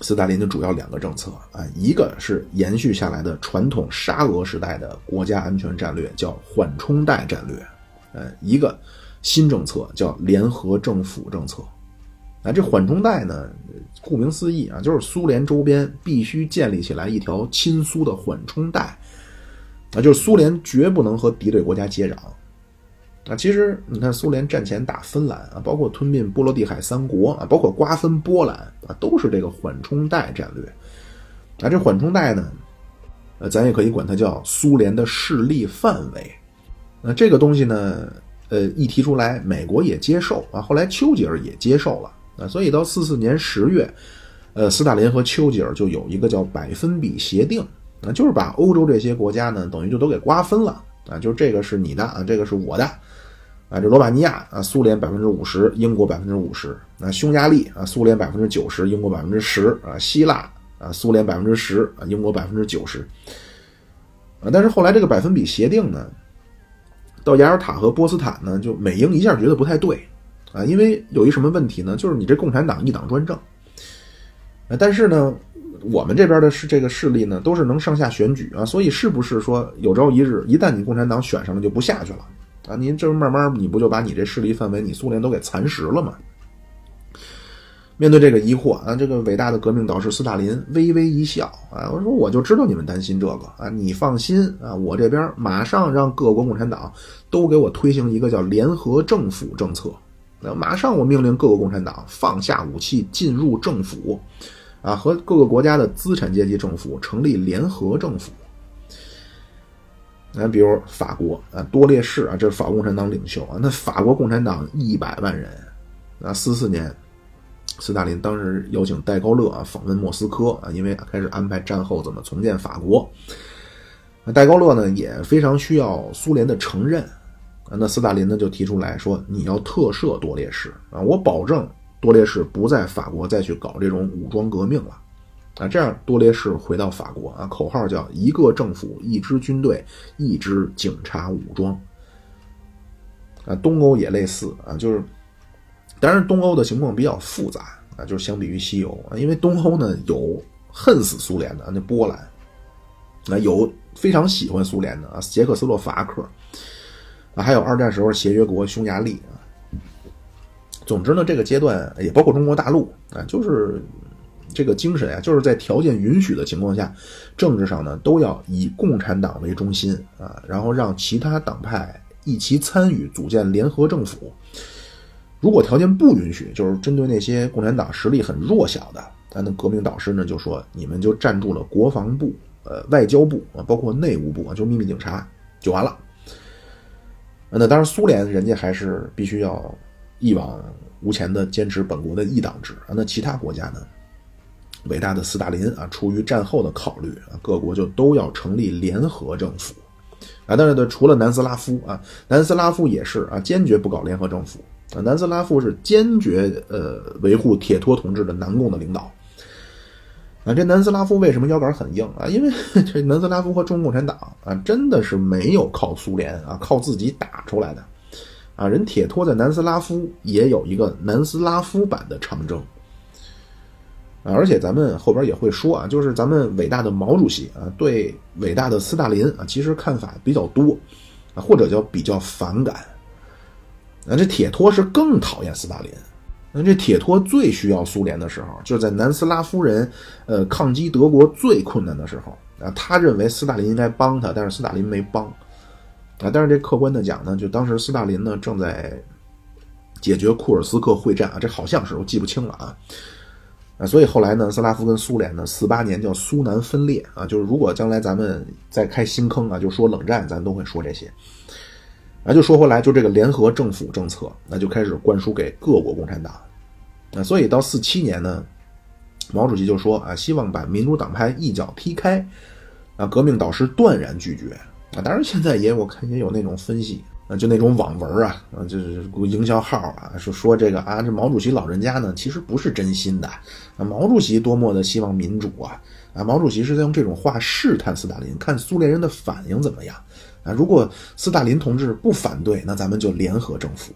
斯大林的主要两个政策啊，一个是延续下来的传统沙俄时代的国家安全战略，叫缓冲带战略，呃，一个新政策叫联合政府政策。啊，这缓冲带呢，顾名思义啊，就是苏联周边必须建立起来一条亲苏的缓冲带，啊，就是苏联绝不能和敌对国家接壤。啊，其实你看，苏联战前打芬兰啊，包括吞并波罗的海三国啊，包括瓜分波兰啊，都是这个缓冲带战略。啊，这缓冲带呢，呃，咱也可以管它叫苏联的势力范围。那这个东西呢，呃，一提出来，美国也接受啊，后来丘吉尔也接受了啊，所以到四四年十月，呃，斯大林和丘吉尔就有一个叫百分比协定啊，就是把欧洲这些国家呢，等于就都给瓜分了啊，就是这个是你的啊，这个是我的。啊，这罗马尼亚啊，苏联百分之五十，英国百分之五十。啊，匈牙利啊，苏联百分之九十，英国百分之十。啊，希腊啊，苏联百分之十，啊，英国百分之九十。啊，但是后来这个百分比协定呢，到雅尔塔和波斯坦呢，就美英一下觉得不太对啊，因为有一什么问题呢？就是你这共产党一党专政。啊，但是呢，我们这边的是这个势力呢，都是能上下选举啊，所以是不是说有朝一日，一旦你共产党选上了，就不下去了？啊，您这慢慢，你不就把你这势力范围，你苏联都给蚕食了吗？面对这个疑惑啊，这个伟大的革命导师斯大林微微一笑啊，我说我就知道你们担心这个啊，你放心啊，我这边马上让各国共产党都给我推行一个叫联合政府政策，那马上我命令各个共产党放下武器，进入政府，啊，和各个国家的资产阶级政府成立联合政府。那比如法国啊，多列士啊，这是法共产党领袖啊。那法国共产党一百万人啊，四四年，斯大林当时邀请戴高乐啊访问莫斯科啊，因为开始安排战后怎么重建法国。戴高乐呢也非常需要苏联的承认啊。那斯大林呢就提出来说，你要特赦多列士啊，我保证多列士不在法国再去搞这种武装革命了。啊，这样多列士回到法国啊，口号叫一个政府、一支军队、一支警察武装。啊，东欧也类似啊，就是，当然东欧的情况比较复杂啊，就是相比于西欧啊，因为东欧呢有恨死苏联的那波兰，啊有非常喜欢苏联的啊捷克斯洛伐克，啊还有二战时候协约国匈牙利啊。总之呢，这个阶段也包括中国大陆啊，就是这个精神啊，就是在条件允许的情况下，政治上呢都要以共产党为中心啊，然后让其他党派。一起参与组建联合政府。如果条件不允许，就是针对那些共产党实力很弱小的，咱的革命导师呢就说：“你们就站住了国防部、呃外交部啊，包括内务部啊，就秘密警察就完了。”那当然，苏联人家还是必须要一往无前的坚持本国的一党制啊。那其他国家呢？伟大的斯大林啊，出于战后的考虑啊，各国就都要成立联合政府。啊，但是呢，除了南斯拉夫啊，南斯拉夫也是啊，坚决不搞联合政府啊。南斯拉夫是坚决呃维护铁托同志的南共的领导啊。这南斯拉夫为什么腰杆很硬啊？因为 这南斯拉夫和中国共产党啊，真的是没有靠苏联啊，靠自己打出来的啊。人铁托在南斯拉夫也有一个南斯拉夫版的长征。啊，而且咱们后边也会说啊，就是咱们伟大的毛主席啊，对伟大的斯大林啊，其实看法比较多，啊，或者叫比较反感。那这铁托是更讨厌斯大林。那这铁托最需要苏联的时候，就是在南斯拉夫人呃抗击德国最困难的时候啊，他认为斯大林应该帮他，但是斯大林没帮啊。但是这客观的讲呢，就当时斯大林呢正在解决库尔斯克会战啊，这好像是我记不清了啊。啊，所以后来呢，斯拉夫跟苏联呢，四八年叫苏南分裂啊，就是如果将来咱们再开新坑啊，就说冷战，咱都会说这些。啊，就说回来，就这个联合政府政策，那就开始灌输给各国共产党。啊，所以到四七年呢，毛主席就说啊，希望把民主党派一脚踢开。啊，革命导师断然拒绝。啊，当然现在也我看也有那种分析。啊，就那种网文啊，啊，就是营销号啊，说说这个啊，这毛主席老人家呢，其实不是真心的。啊，毛主席多么的希望民主啊，啊，毛主席是在用这种话试探斯大林，看苏联人的反应怎么样。啊，如果斯大林同志不反对，那咱们就联合政府。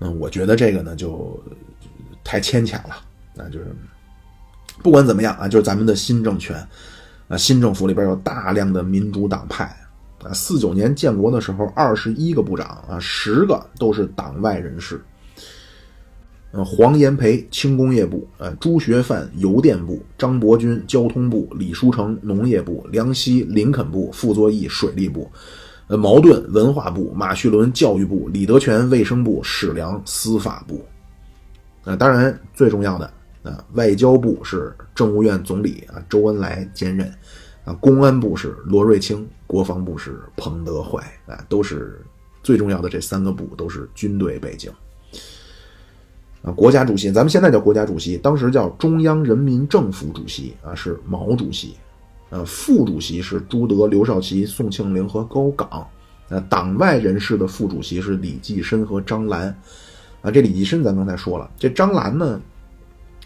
嗯，我觉得这个呢，就太牵强了。那就是不管怎么样啊，就是咱们的新政权，啊，新政府里边有大量的民主党派。啊，四九年建国的时候，二十一个部长啊，十个都是党外人士。呃，黄炎培轻工业部，呃，朱学范邮电部，张伯钧交通部，李书成农业部，梁希林肯部，傅作义水利部，呃，茅盾文化部，马叙伦教育部，李德全卫生部，史良司法部。啊，当然最重要的啊，外交部是政务院总理啊，周恩来兼任。啊，公安部是罗瑞卿，国防部是彭德怀，啊，都是最重要的这三个部都是军队背景。啊，国家主席，咱们现在叫国家主席，当时叫中央人民政府主席啊，是毛主席。呃，副主席是朱德、刘少奇、宋庆龄和高岗。呃，党外人士的副主席是李济深和张澜。啊，这李济深咱刚才说了，这张澜呢？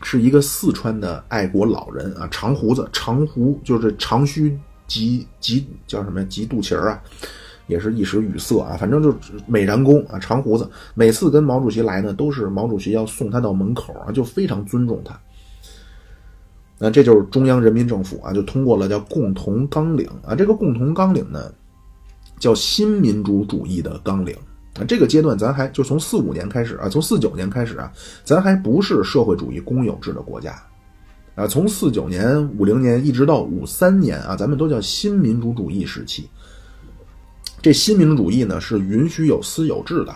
是一个四川的爱国老人啊，长胡子，长胡就是长须及及叫什么呀及肚脐儿啊，也是一时语塞啊，反正就是美髯公啊，长胡子，每次跟毛主席来呢，都是毛主席要送他到门口啊，就非常尊重他。那这就是中央人民政府啊，就通过了叫共同纲领啊，这个共同纲领呢，叫新民主主义的纲领。啊，这个阶段咱还就从四五年开始啊，从四九年开始啊，咱还不是社会主义公有制的国家，啊，从四九年、五零年一直到五三年啊，咱们都叫新民主主义时期。这新民主主义呢是允许有私有制的，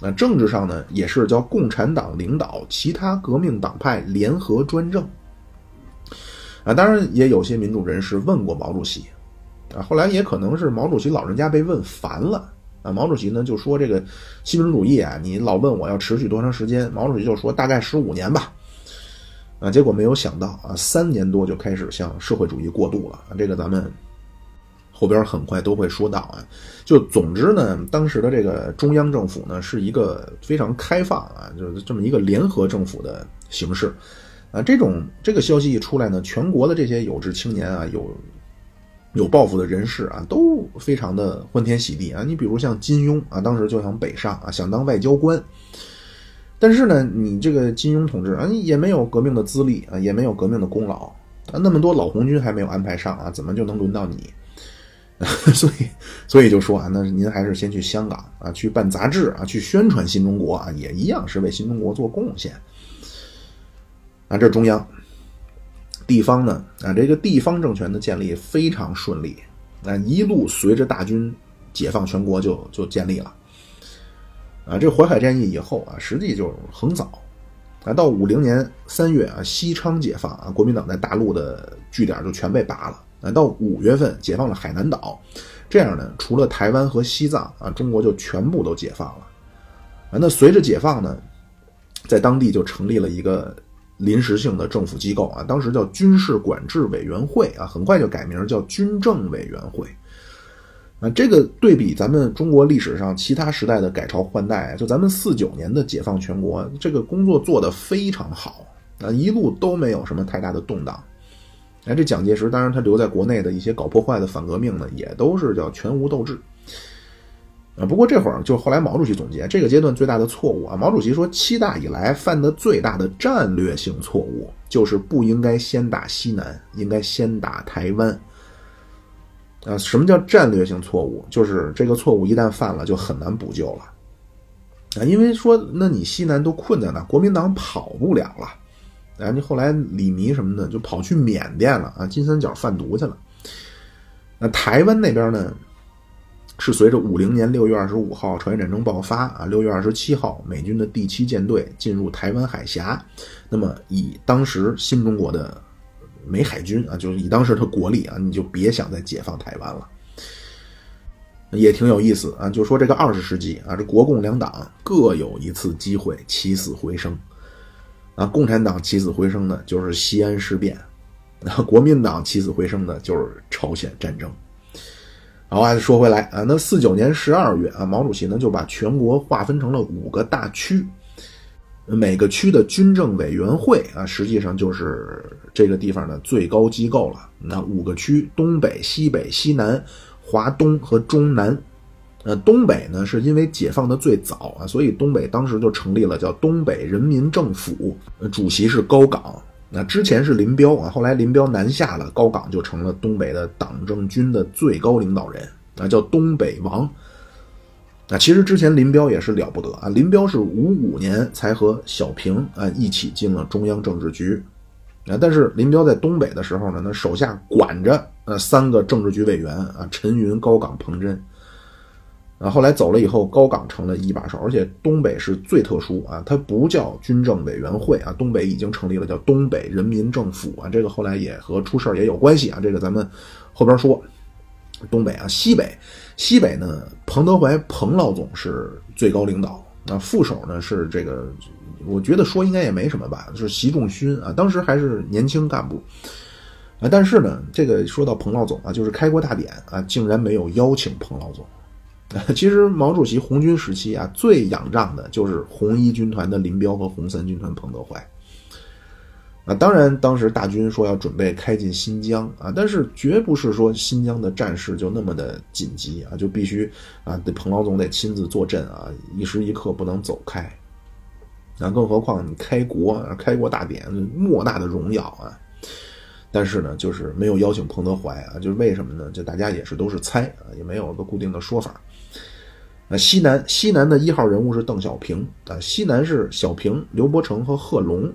那政治上呢也是叫共产党领导，其他革命党派联合专政。啊，当然也有些民主人士问过毛主席，啊，后来也可能是毛主席老人家被问烦了。啊，毛主席呢就说这个新民主主义啊，你老问我要持续多长时间，毛主席就说大概十五年吧。啊，结果没有想到啊，三年多就开始向社会主义过渡了。啊，这个咱们后边很快都会说到啊。就总之呢，当时的这个中央政府呢是一个非常开放啊，就是这么一个联合政府的形式。啊，这种这个消息一出来呢，全国的这些有志青年啊，有有抱负的人士啊，都非常的欢天喜地啊。你比如像金庸啊，当时就想北上啊，想当外交官。但是呢，你这个金庸同志啊，也没有革命的资历啊，也没有革命的功劳啊，那么多老红军还没有安排上啊，怎么就能轮到你？所以，所以就说啊，那您还是先去香港啊，去办杂志啊，去宣传新中国啊，也一样是为新中国做贡献。啊，这是中央，地方呢啊，这个地方政权的建立非常顺利啊，一路随着大军解放全国就就建立了。啊，这淮海战役以后啊，实际就很早，啊，到五零年三月啊，西昌解放啊，国民党在大陆的据点就全被拔了。啊，到五月份解放了海南岛，这样呢，除了台湾和西藏啊，中国就全部都解放了。啊，那随着解放呢，在当地就成立了一个临时性的政府机构啊，当时叫军事管制委员会啊，很快就改名叫军政委员会。啊，这个对比咱们中国历史上其他时代的改朝换代，就咱们四九年的解放全国，这个工作做得非常好啊，一路都没有什么太大的动荡。哎，这蒋介石当然他留在国内的一些搞破坏的反革命呢，也都是叫全无斗志。啊，不过这会儿就后来毛主席总结这个阶段最大的错误啊，毛主席说七大以来犯的最大的战略性错误就是不应该先打西南，应该先打台湾。啊，什么叫战略性错误？就是这个错误一旦犯了，就很难补救了。啊，因为说，那你西南都困在那，国民党跑不了了。啊，你后来李弥什么的就跑去缅甸了啊，金三角贩毒去了。那台湾那边呢，是随着五零年六月二十五号朝鲜战争爆发啊，六月二十七号美军的第七舰队进入台湾海峡，那么以当时新中国的。美海军啊，就是以当时的国力啊，你就别想再解放台湾了。也挺有意思啊，就说这个二十世纪啊，这国共两党各有一次机会起死回生啊。共产党起死回生的就是西安事变，然 后国民党起死回生的就是朝鲜战争。好啊，说回来啊，那四九年十二月啊，毛主席呢就把全国划分成了五个大区。每个区的军政委员会啊，实际上就是这个地方的最高机构了。那五个区：东北、西北、西南、华东和中南。呃，东北呢，是因为解放的最早啊，所以东北当时就成立了叫东北人民政府，主席是高岗。那之前是林彪啊，后来林彪南下了，高岗就成了东北的党政军的最高领导人啊，叫东北王。那其实之前林彪也是了不得啊！林彪是五五年才和小平啊一起进了中央政治局，啊，但是林彪在东北的时候呢，那手下管着呃三个政治局委员啊，陈云、高岗、彭真，啊，后来走了以后，高岗成了一把手，而且东北是最特殊啊，它不叫军政委员会啊，东北已经成立了叫东北人民政府啊，这个后来也和出事也有关系啊，这个咱们后边说。东北啊，西北，西北呢，彭德怀彭老总是最高领导，那副手呢是这个，我觉得说应该也没什么吧，就是习仲勋啊，当时还是年轻干部，啊，但是呢，这个说到彭老总啊，就是开国大典啊，竟然没有邀请彭老总，其实毛主席红军时期啊，最仰仗的就是红一军团的林彪和红三军团彭德怀。啊，当然，当时大军说要准备开进新疆啊，但是绝不是说新疆的战事就那么的紧急啊，就必须啊，得彭老总得亲自坐镇啊，一时一刻不能走开。啊，更何况你开国，开国大典，莫大的荣耀啊。但是呢，就是没有邀请彭德怀啊，就是为什么呢？就大家也是都是猜啊，也没有个固定的说法。啊，西南西南的一号人物是邓小平啊，西南是小平、刘伯承和贺龙。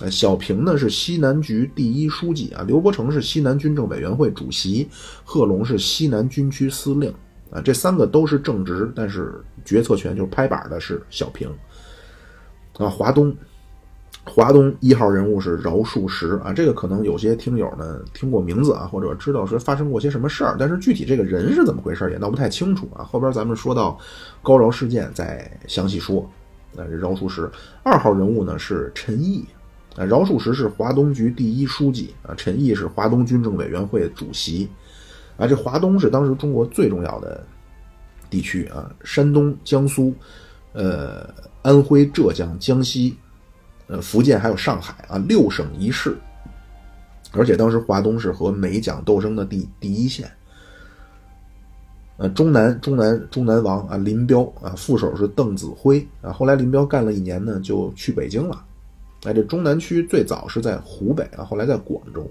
呃，小平呢是西南局第一书记啊，刘伯承是西南军政委员会主席，贺龙是西南军区司令啊，这三个都是正职，但是决策权就是拍板的是小平啊。华东，华东一号人物是饶漱石啊，这个可能有些听友呢听过名字啊，或者知道说发生过些什么事儿，但是具体这个人是怎么回事也闹不太清楚啊。后边咱们说到高饶事件再详细说。那饶漱石二号人物呢是陈毅。啊，饶漱石是华东局第一书记啊，陈毅是华东军政委员会主席啊。这华东是当时中国最重要的地区啊，山东、江苏、呃，安徽、浙江、江西、呃，福建还有上海啊，六省一市。而且当时华东是和美蒋斗争的第第一线。呃，中南中南中南王啊，林彪啊，副手是邓子恢啊。后来林彪干了一年呢，就去北京了。哎，这中南区最早是在湖北啊，后来在广州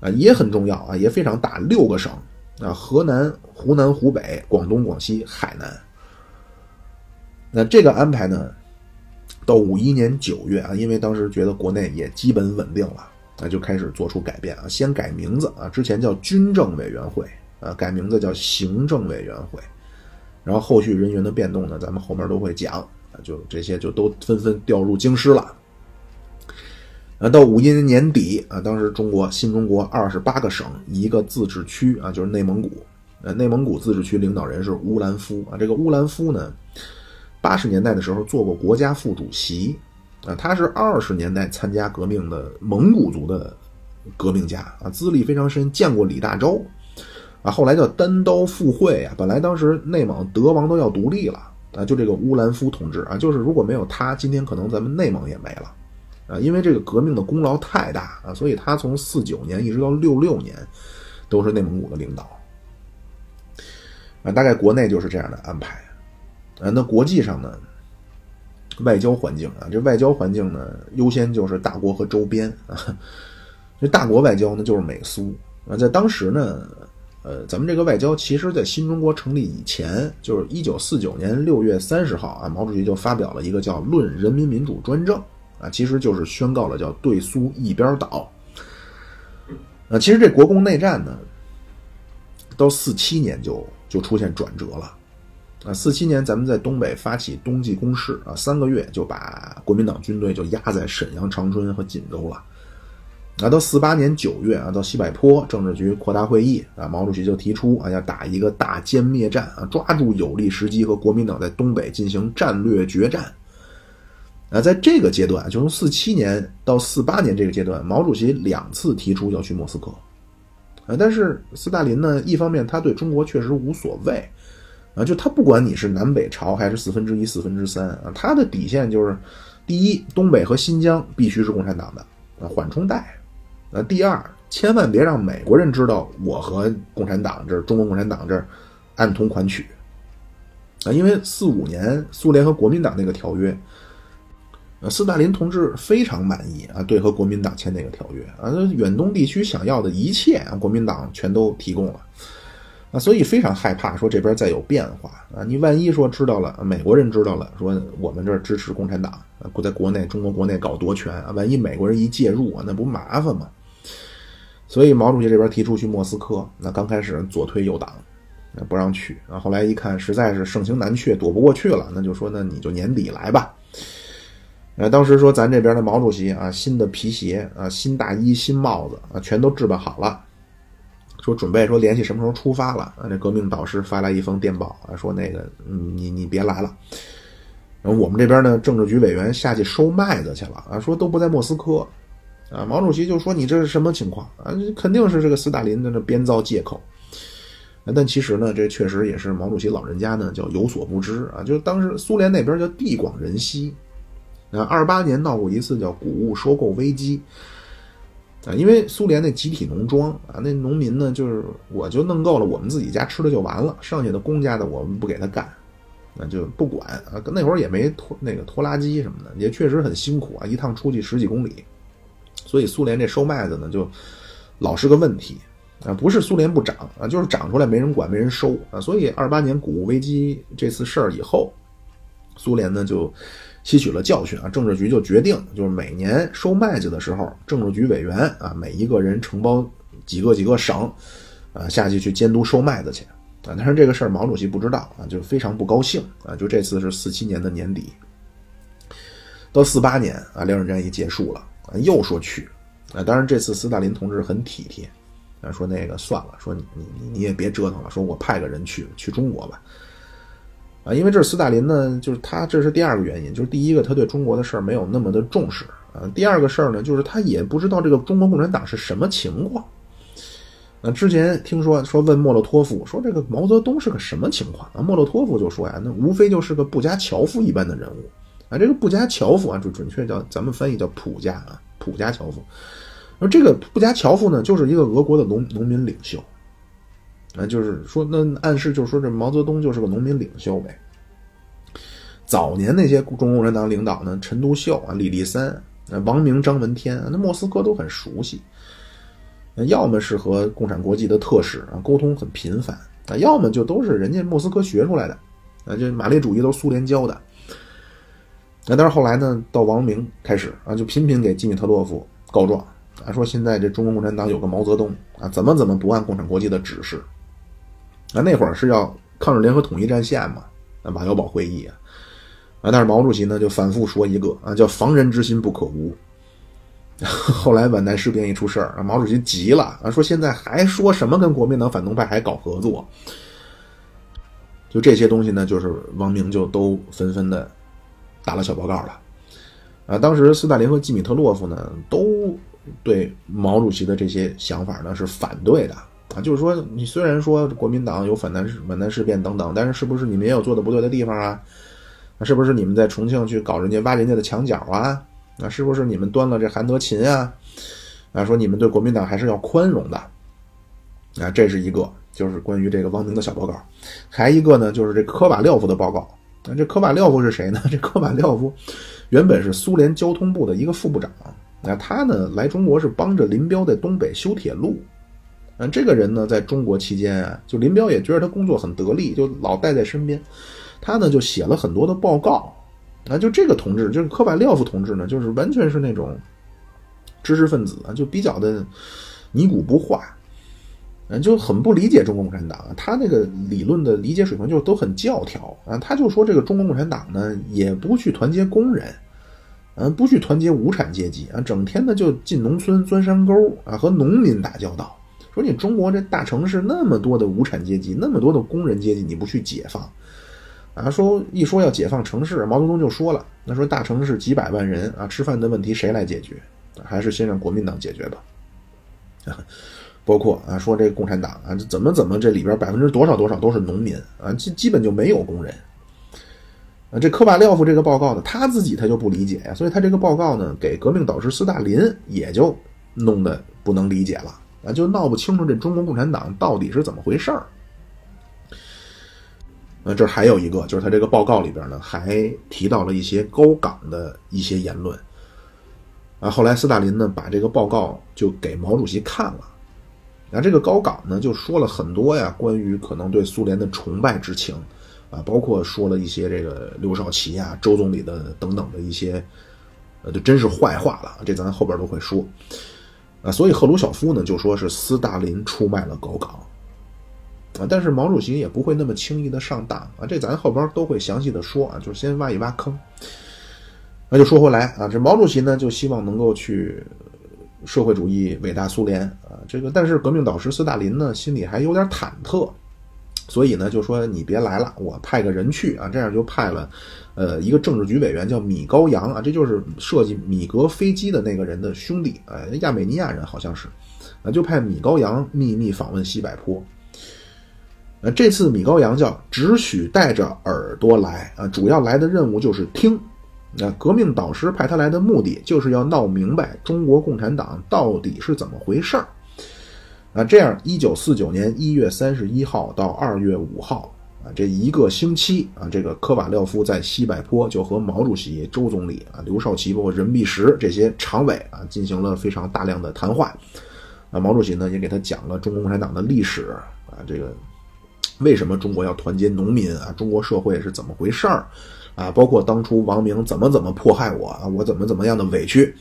啊，也很重要啊，也非常大，六个省啊，河南、湖南、湖北、广东、广西、海南。那这个安排呢，到五一年九月啊，因为当时觉得国内也基本稳定了，那就开始做出改变啊，先改名字啊，之前叫军政委员会。呃，改名字叫行政委员会，然后后续人员的变动呢，咱们后面都会讲啊，就这些就都纷纷调入京师了。啊，到五一年年底啊，当时中国新中国二十八个省一个自治区啊，就是内蒙古。呃，内蒙古自治区领导人是乌兰夫啊，这个乌兰夫呢，八十年代的时候做过国家副主席啊，他是二十年代参加革命的蒙古族的革命家啊，资历非常深，见过李大钊。啊，后来叫单刀赴会啊！本来当时内蒙德王都要独立了啊，就这个乌兰夫同志啊，就是如果没有他，今天可能咱们内蒙也没了啊！因为这个革命的功劳太大啊，所以他从四九年一直到六六年都是内蒙古的领导啊。大概国内就是这样的安排啊。那国际上呢，外交环境啊，这外交环境呢，优先就是大国和周边啊。这大国外交呢，就是美苏啊，在当时呢。呃，咱们这个外交，其实在新中国成立以前，就是一九四九年六月三十号啊，毛主席就发表了一个叫《论人民民主专政》啊，其实就是宣告了叫对苏一边倒。啊，其实这国共内战呢，到四七年就就出现转折了啊，四七年咱们在东北发起冬季攻势啊，三个月就把国民党军队就压在沈阳、长春和锦州了。啊，到四八年九月啊，到西柏坡政治局扩大会议啊，毛主席就提出啊，要打一个大歼灭战啊，抓住有利时机和国民党在东北进行战略决战。啊，在这个阶段，就从四七年到四八年这个阶段，毛主席两次提出要去莫斯科。啊，但是斯大林呢，一方面他对中国确实无所谓，啊，就他不管你是南北朝还是四分之一、四分之三啊，他的底线就是，第一，东北和新疆必须是共产党的啊，缓冲带。啊第二，千万别让美国人知道我和共产党这中国共产党这暗通款曲啊！因为四五年苏联和国民党那个条约，斯大林同志非常满意啊，对和国民党签那个条约啊，远东地区想要的一切，国民党全都提供了啊，所以非常害怕说这边再有变化啊！你万一说知道了，美国人知道了，说我们这支持共产党啊，不在国内中国国内搞夺权啊，万一美国人一介入啊，那不麻烦吗？所以毛主席这边提出去莫斯科，那刚开始左推右挡，不让去啊。后来一看实在是盛情难却，躲不过去了，那就说那你就年底来吧。呃，当时说咱这边的毛主席啊，新的皮鞋啊，新大衣、新帽子啊，全都置办好了，说准备说联系什么时候出发了。啊，这革命导师发来一封电报啊，说那个你你别来了。然后我们这边呢，政治局委员下去收麦子去了啊，说都不在莫斯科。啊，毛主席就说：“你这是什么情况啊？肯定是这个斯大林在那编造借口。”但其实呢，这确实也是毛主席老人家呢叫有所不知啊。就是当时苏联那边叫地广人稀，啊，二八年闹过一次叫谷物收购危机啊，因为苏联那集体农庄啊，那农民呢就是我就弄够了，我们自己家吃的就完了，剩下的公家的我们不给他干，那就不管啊。那会儿也没拖那个拖拉机什么的，也确实很辛苦啊，一趟出去十几公里。所以苏联这收麦子呢，就老是个问题啊，不是苏联不长啊，就是长出来没人管，没人收啊。所以二八年谷物危机这次事儿以后，苏联呢就吸取了教训啊，政治局就决定，就是每年收麦子的时候，政治局委员啊，每一个人承包几个几个省啊，下去去监督收麦子去啊。但是这个事儿毛主席不知道啊，就非常不高兴啊。就这次是四七年的年底，到四八年啊，两日战役结束了。啊，又说去，啊，当然这次斯大林同志很体贴，啊，说那个算了，说你你你也别折腾了，说我派个人去去中国吧，啊，因为这是斯大林呢，就是他这是第二个原因，就是第一个他对中国的事儿没有那么的重视，啊，第二个事儿呢，就是他也不知道这个中国共产党是什么情况，啊，之前听说说问莫洛托夫说这个毛泽东是个什么情况？啊，莫洛托夫就说呀，那无非就是个布加乔夫一般的人物。啊，这个布加乔夫啊，就准确叫咱们翻译叫普加啊，普加乔夫，而这个布加乔夫呢，就是一个俄国的农农民领袖，啊，就是说那暗示就是说这毛泽东就是个农民领袖呗。早年那些中国共产党领导呢，陈独秀啊、李立三、王明、张闻天，那莫斯科都很熟悉。要么是和共产国际的特使啊沟通很频繁啊，要么就都是人家莫斯科学出来的啊，这马列主义都是苏联教的。那但是后来呢，到王明开始啊，就频频给基米特洛夫告状啊，说现在这中国共产党有个毛泽东啊，怎么怎么不按共产国际的指示啊？那会儿是要抗日联合统一战线嘛，啊，马友堡会议啊。啊！但是毛主席呢，就反复说一个啊，叫“防人之心不可无”。后来皖南事变一出事儿，毛主席急了啊，说现在还说什么跟国民党反动派还搞合作？就这些东西呢，就是王明就都纷纷的打了小报告了。啊，当时斯大林和季米特洛夫呢，都对毛主席的这些想法呢是反对的啊，就是说你虽然说国民党有反南皖南事变等等，但是是不是你们也有做的不对的地方啊？那是不是你们在重庆去搞人家挖人家的墙角啊？那是不是你们端了这韩德勤啊？啊，说你们对国民党还是要宽容的。啊，这是一个，就是关于这个汪明的小报告。还一个呢，就是这科瓦廖夫的报告。那这科瓦廖夫是谁呢？这科瓦廖夫原本是苏联交通部的一个副部长。那他呢来中国是帮着林彪在东北修铁路。嗯，这个人呢在中国期间啊，就林彪也觉得他工作很得力，就老带在身边。他呢就写了很多的报告，啊，就这个同志，就是科瓦廖夫同志呢，就是完全是那种知识分子啊，就比较的泥古不化，嗯，就很不理解中国共产党啊。他那个理论的理解水平就都很教条啊。他就说这个中国共产党呢，也不去团结工人，嗯，不去团结无产阶级啊，整天呢就进农村钻山沟啊，和农民打交道。说你中国这大城市那么多的无产阶级，那么多的工人阶级，你不去解放？啊，说一说要解放城市，毛泽东就说了，那说大城市几百万人啊，吃饭的问题谁来解决？还是先让国民党解决吧。包括啊，说这个共产党啊，怎么怎么这里边百分之多少多少都是农民啊，基基本就没有工人。啊，这科瓦廖夫这个报告呢，他自己他就不理解呀，所以他这个报告呢，给革命导师斯大林也就弄得不能理解了啊，就闹不清楚这中国共产党到底是怎么回事儿。那这还有一个，就是他这个报告里边呢，还提到了一些高岗的一些言论。啊，后来斯大林呢，把这个报告就给毛主席看了。啊，这个高岗呢，就说了很多呀，关于可能对苏联的崇拜之情，啊，包括说了一些这个刘少奇啊、周总理的等等的一些，呃，就真是坏话了。这咱后边都会说。啊，所以赫鲁晓夫呢，就说是斯大林出卖了高岗。啊，但是毛主席也不会那么轻易的上当啊，这咱后边都会详细的说啊，就是先挖一挖坑。那就说回来啊，这毛主席呢就希望能够去社会主义伟大苏联啊，这个但是革命导师斯大林呢心里还有点忐忑，所以呢就说你别来了，我派个人去啊，这样就派了呃一个政治局委员叫米高扬啊，这就是设计米格飞机的那个人的兄弟啊，亚美尼亚人好像是啊，就派米高扬秘密访问西柏坡。那这次米高扬叫只许带着耳朵来啊，主要来的任务就是听。那革命导师派他来的目的就是要闹明白中国共产党到底是怎么回事儿。啊，这样，一九四九年一月三十一号到二月五号啊，这一个星期啊，这个科瓦廖夫在西柏坡就和毛主席、周总理啊、刘少奇包括任弼时这些常委啊进行了非常大量的谈话。啊，毛主席呢也给他讲了中国共产党的历史啊，这个。为什么中国要团结农民啊？中国社会是怎么回事儿啊？包括当初王明怎么怎么迫害我啊？我怎么怎么样的委屈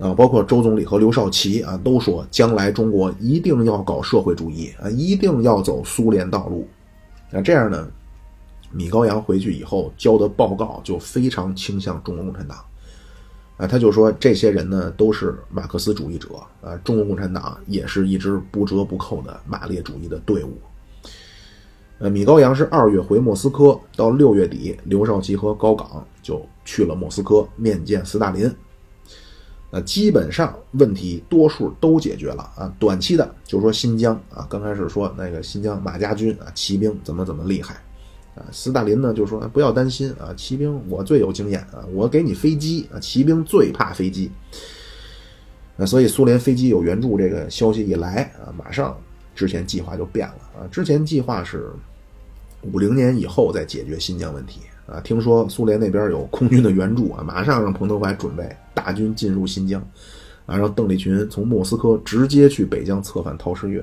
啊？包括周总理和刘少奇啊，都说将来中国一定要搞社会主义啊，一定要走苏联道路。那这样呢，米高扬回去以后交的报告就非常倾向中国共产党啊，他就说这些人呢都是马克思主义者啊，中国共产党也是一支不折不扣的马列主义的队伍。呃，米高扬是二月回莫斯科，到六月底，刘少奇和高岗就去了莫斯科面见斯大林。那，基本上问题多数都解决了啊。短期的就说新疆啊，刚开始说那个新疆马家军啊，骑兵怎么怎么厉害啊。斯大林呢就说不要担心啊，骑兵我最有经验啊，我给你飞机啊，骑兵最怕飞机。那所以苏联飞机有援助这个消息一来啊，马上之前计划就变了啊。之前计划是五零年以后再解决新疆问题啊。听说苏联那边有空军的援助啊，马上让彭德怀准备大军进入新疆啊，让邓丽群从莫斯科直接去北疆策反陶世岳。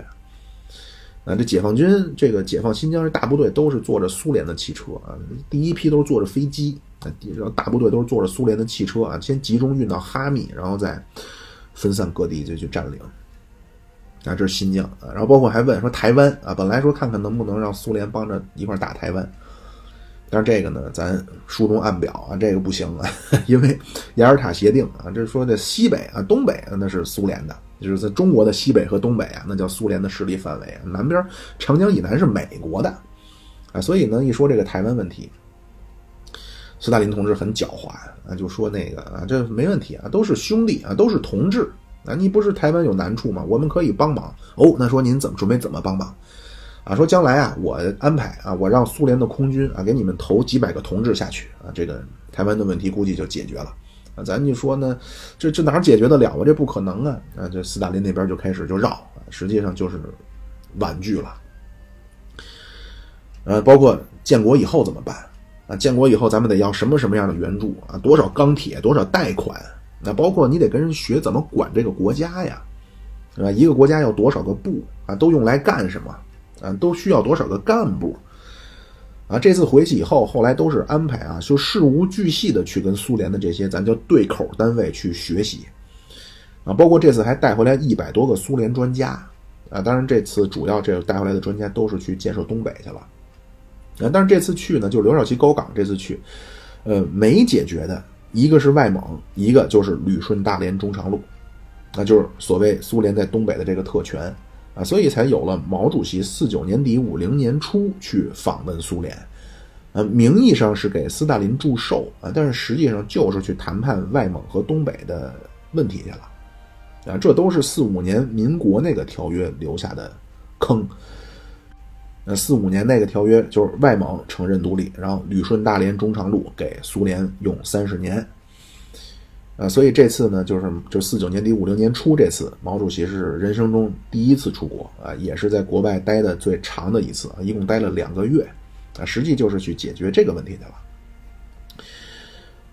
啊，这解放军这个解放新疆这大部队都是坐着苏联的汽车啊，第一批都是坐着飞机啊，然后大部队都是坐着苏联的汽车啊，先集中运到哈密，然后再分散各地就去占领。啊，这是新疆啊，然后包括还问说台湾啊，本来说看看能不能让苏联帮着一块打台湾，但是这个呢，咱书中暗表啊，这个不行啊，因为雅尔塔协定啊，这说的西北啊、东北啊那是苏联的。就是在中国的西北和东北啊，那叫苏联的势力范围啊。南边长江以南是美国的，啊，所以呢，一说这个台湾问题，斯大林同志很狡猾啊，就说那个啊，这没问题啊，都是兄弟啊，都是同志啊，你不是台湾有难处吗？我们可以帮忙哦。那说您怎么准备怎么帮忙啊？说将来啊，我安排啊，我让苏联的空军啊，给你们投几百个同志下去啊，这个台湾的问题估计就解决了。啊，咱就说呢，这这哪解决得了啊？这不可能啊！啊，这斯大林那边就开始就绕，实际上就是婉拒了。呃，包括建国以后怎么办？啊，建国以后咱们得要什么什么样的援助啊？多少钢铁，多少贷款？那包括你得跟人学怎么管这个国家呀，对吧？一个国家要多少个部啊？都用来干什么？啊，都需要多少个干部？啊，这次回去以后，后来都是安排啊，就事无巨细的去跟苏联的这些咱叫对口单位去学习，啊，包括这次还带回来一百多个苏联专家，啊，当然这次主要这带回来的专家都是去建设东北去了，啊，但是这次去呢，就是刘少奇高岗这次去，呃，没解决的一个是外蒙，一个就是旅顺大连中长路，那就是所谓苏联在东北的这个特权。啊，所以才有了毛主席四九年底五零年初去访问苏联，呃，名义上是给斯大林祝寿啊，但是实际上就是去谈判外蒙和东北的问题去了，啊，这都是四五年民国那个条约留下的坑。呃，四五年那个条约就是外蒙承认独立，然后旅顺大连中长路给苏联用三十年。啊，所以这次呢，就是就四九年底五零年初这次，毛主席是人生中第一次出国啊，也是在国外待的最长的一次，一共待了两个月，啊，实际就是去解决这个问题去了。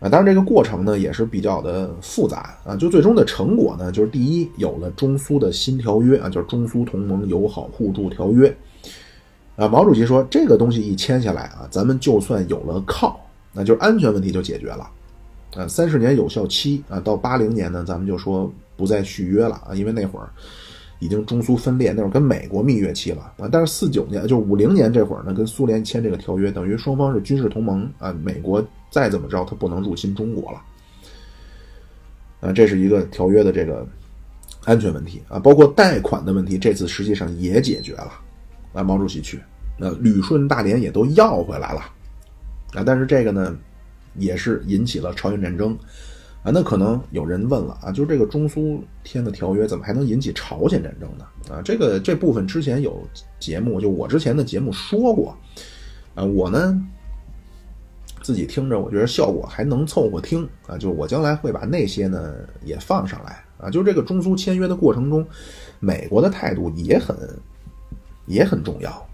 啊，当然这个过程呢也是比较的复杂啊，就最终的成果呢，就是第一有了中苏的新条约啊，就是中苏同盟友好互助条约。啊，毛主席说这个东西一签下来啊，咱们就算有了靠，那就是安全问题就解决了。啊，三十年有效期啊，到八零年呢，咱们就说不再续约了啊，因为那会儿已经中苏分裂，那会儿跟美国蜜月期了啊。但是四九年，就五零年这会儿呢，跟苏联签这个条约，等于双方是军事同盟啊。美国再怎么着，他不能入侵中国了啊。这是一个条约的这个安全问题啊，包括贷款的问题，这次实际上也解决了啊。毛主席去，那旅顺大连也都要回来了啊。但是这个呢？也是引起了朝鲜战争，啊，那可能有人问了啊，就这个中苏签的条约怎么还能引起朝鲜战争呢？啊，这个这部分之前有节目，就我之前的节目说过，啊，我呢自己听着，我觉得效果还能凑合听啊，就我将来会把那些呢也放上来啊，就这个中苏签约的过程中，美国的态度也很也很重要。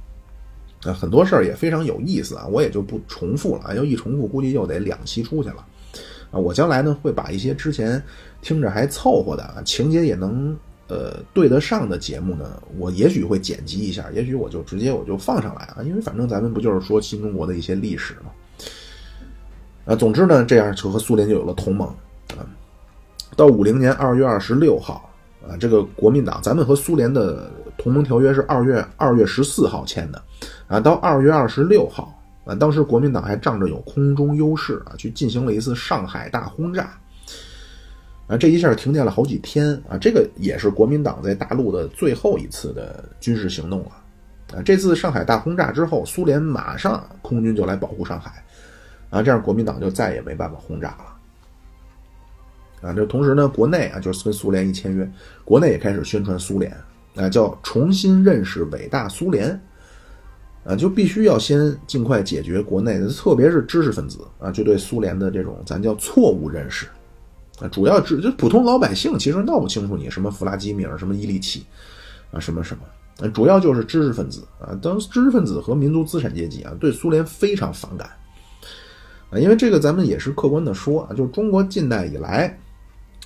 啊，很多事儿也非常有意思啊，我也就不重复了啊，要一重复估计又得两期出去了，啊，我将来呢会把一些之前听着还凑合的啊，情节也能呃对得上的节目呢，我也许会剪辑一下，也许我就直接我就放上来啊，因为反正咱们不就是说新中国的一些历史嘛，啊，总之呢，这样就和苏联就有了同盟啊，到五零年二月二十六号啊，这个国民党咱们和苏联的同盟条约是二月二月十四号签的。啊，到二月二十六号，啊，当时国民党还仗着有空中优势啊，去进行了一次上海大轰炸。啊，这一下停电了好几天啊，这个也是国民党在大陆的最后一次的军事行动了。啊，这次上海大轰炸之后，苏联马上空军就来保护上海，啊，这样国民党就再也没办法轰炸了。啊，这同时呢，国内啊，就是跟苏联一签约，国内也开始宣传苏联，啊，叫重新认识伟大苏联。啊，就必须要先尽快解决国内的，特别是知识分子啊，就对苏联的这种咱叫错误认识，啊，主要指就普通老百姓其实闹不清楚你什么弗拉基米尔、什么伊利奇啊，什么什么，主要就是知识分子啊，当知识分子和民族资产阶级啊，对苏联非常反感啊，因为这个咱们也是客观的说啊，就中国近代以来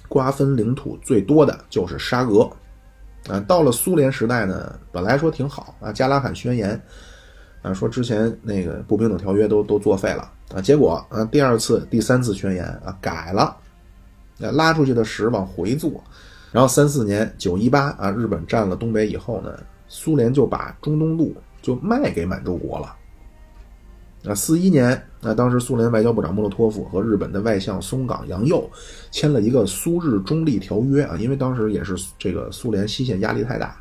瓜分领土最多的就是沙俄啊，到了苏联时代呢，本来说挺好啊，加拉罕宣言啊，说之前那个不平等条约都都作废了啊，结果啊，第二次、第三次宣言啊改了。那拉出去的屎往回坐，然后三四年九一八啊，日本占了东北以后呢，苏联就把中东路就卖给满洲国了。啊，四一年啊，当时苏联外交部长莫洛托夫和日本的外相松冈洋右签了一个苏日中立条约啊，因为当时也是这个苏联西线压力太大。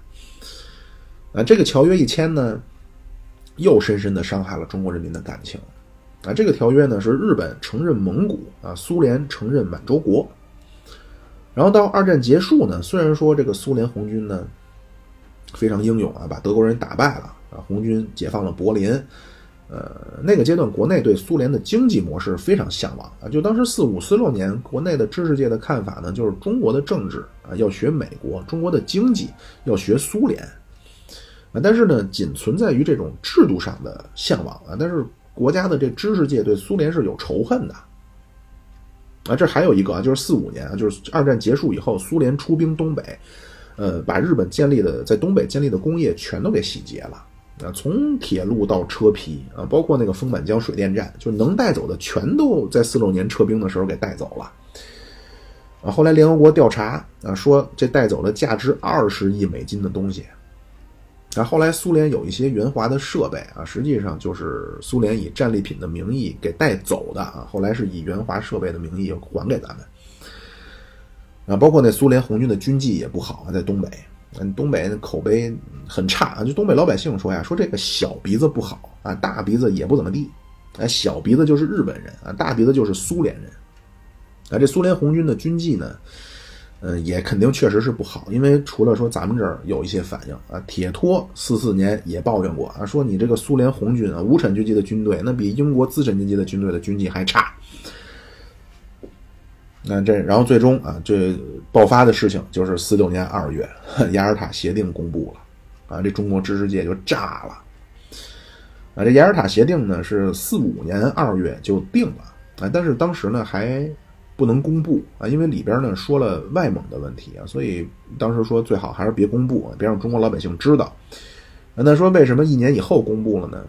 啊，这个条约一签呢，又深深的伤害了中国人民的感情。啊，这个条约呢是日本承认蒙古啊，苏联承认满洲国。然后到二战结束呢，虽然说这个苏联红军呢非常英勇啊，把德国人打败了啊，红军解放了柏林。呃，那个阶段国内对苏联的经济模式非常向往啊，就当时四五四六年，国内的知识界的看法呢，就是中国的政治啊要学美国，中国的经济要学苏联啊。但是呢，仅存在于这种制度上的向往啊，但是国家的这知识界对苏联是有仇恨的。啊，这还有一个啊，就是四五年啊，就是二战结束以后，苏联出兵东北，呃，把日本建立的在东北建立的工业全都给洗劫了啊，从铁路到车皮啊，包括那个丰满江水电站，就能带走的全都在四六年撤兵的时候给带走了。啊，后来联合国调查啊，说这带走了价值二十亿美金的东西。那后来苏联有一些援华的设备啊，实际上就是苏联以战利品的名义给带走的啊。后来是以援华设备的名义还给咱们。啊，包括那苏联红军的军纪也不好啊，在东北，嗯，东北口碑很差啊。就东北老百姓说呀，说这个小鼻子不好啊，大鼻子也不怎么地。哎，小鼻子就是日本人啊，大鼻子就是苏联人。啊，这苏联红军的军纪呢？嗯，也肯定确实是不好，因为除了说咱们这儿有一些反应啊，铁托四四年也抱怨过啊，说你这个苏联红军啊，无产阶级的军队，那比英国资产阶级的军队的军纪还差。那这然后最终啊，这爆发的事情就是四六年二月，雅尔塔协定公布了，啊，这中国知识界就炸了。啊，这雅尔塔协定呢是四五年二月就定了啊，但是当时呢还。不能公布啊，因为里边呢说了外蒙的问题啊，所以当时说最好还是别公布，别让中国老百姓知道。那说为什么一年以后公布了呢？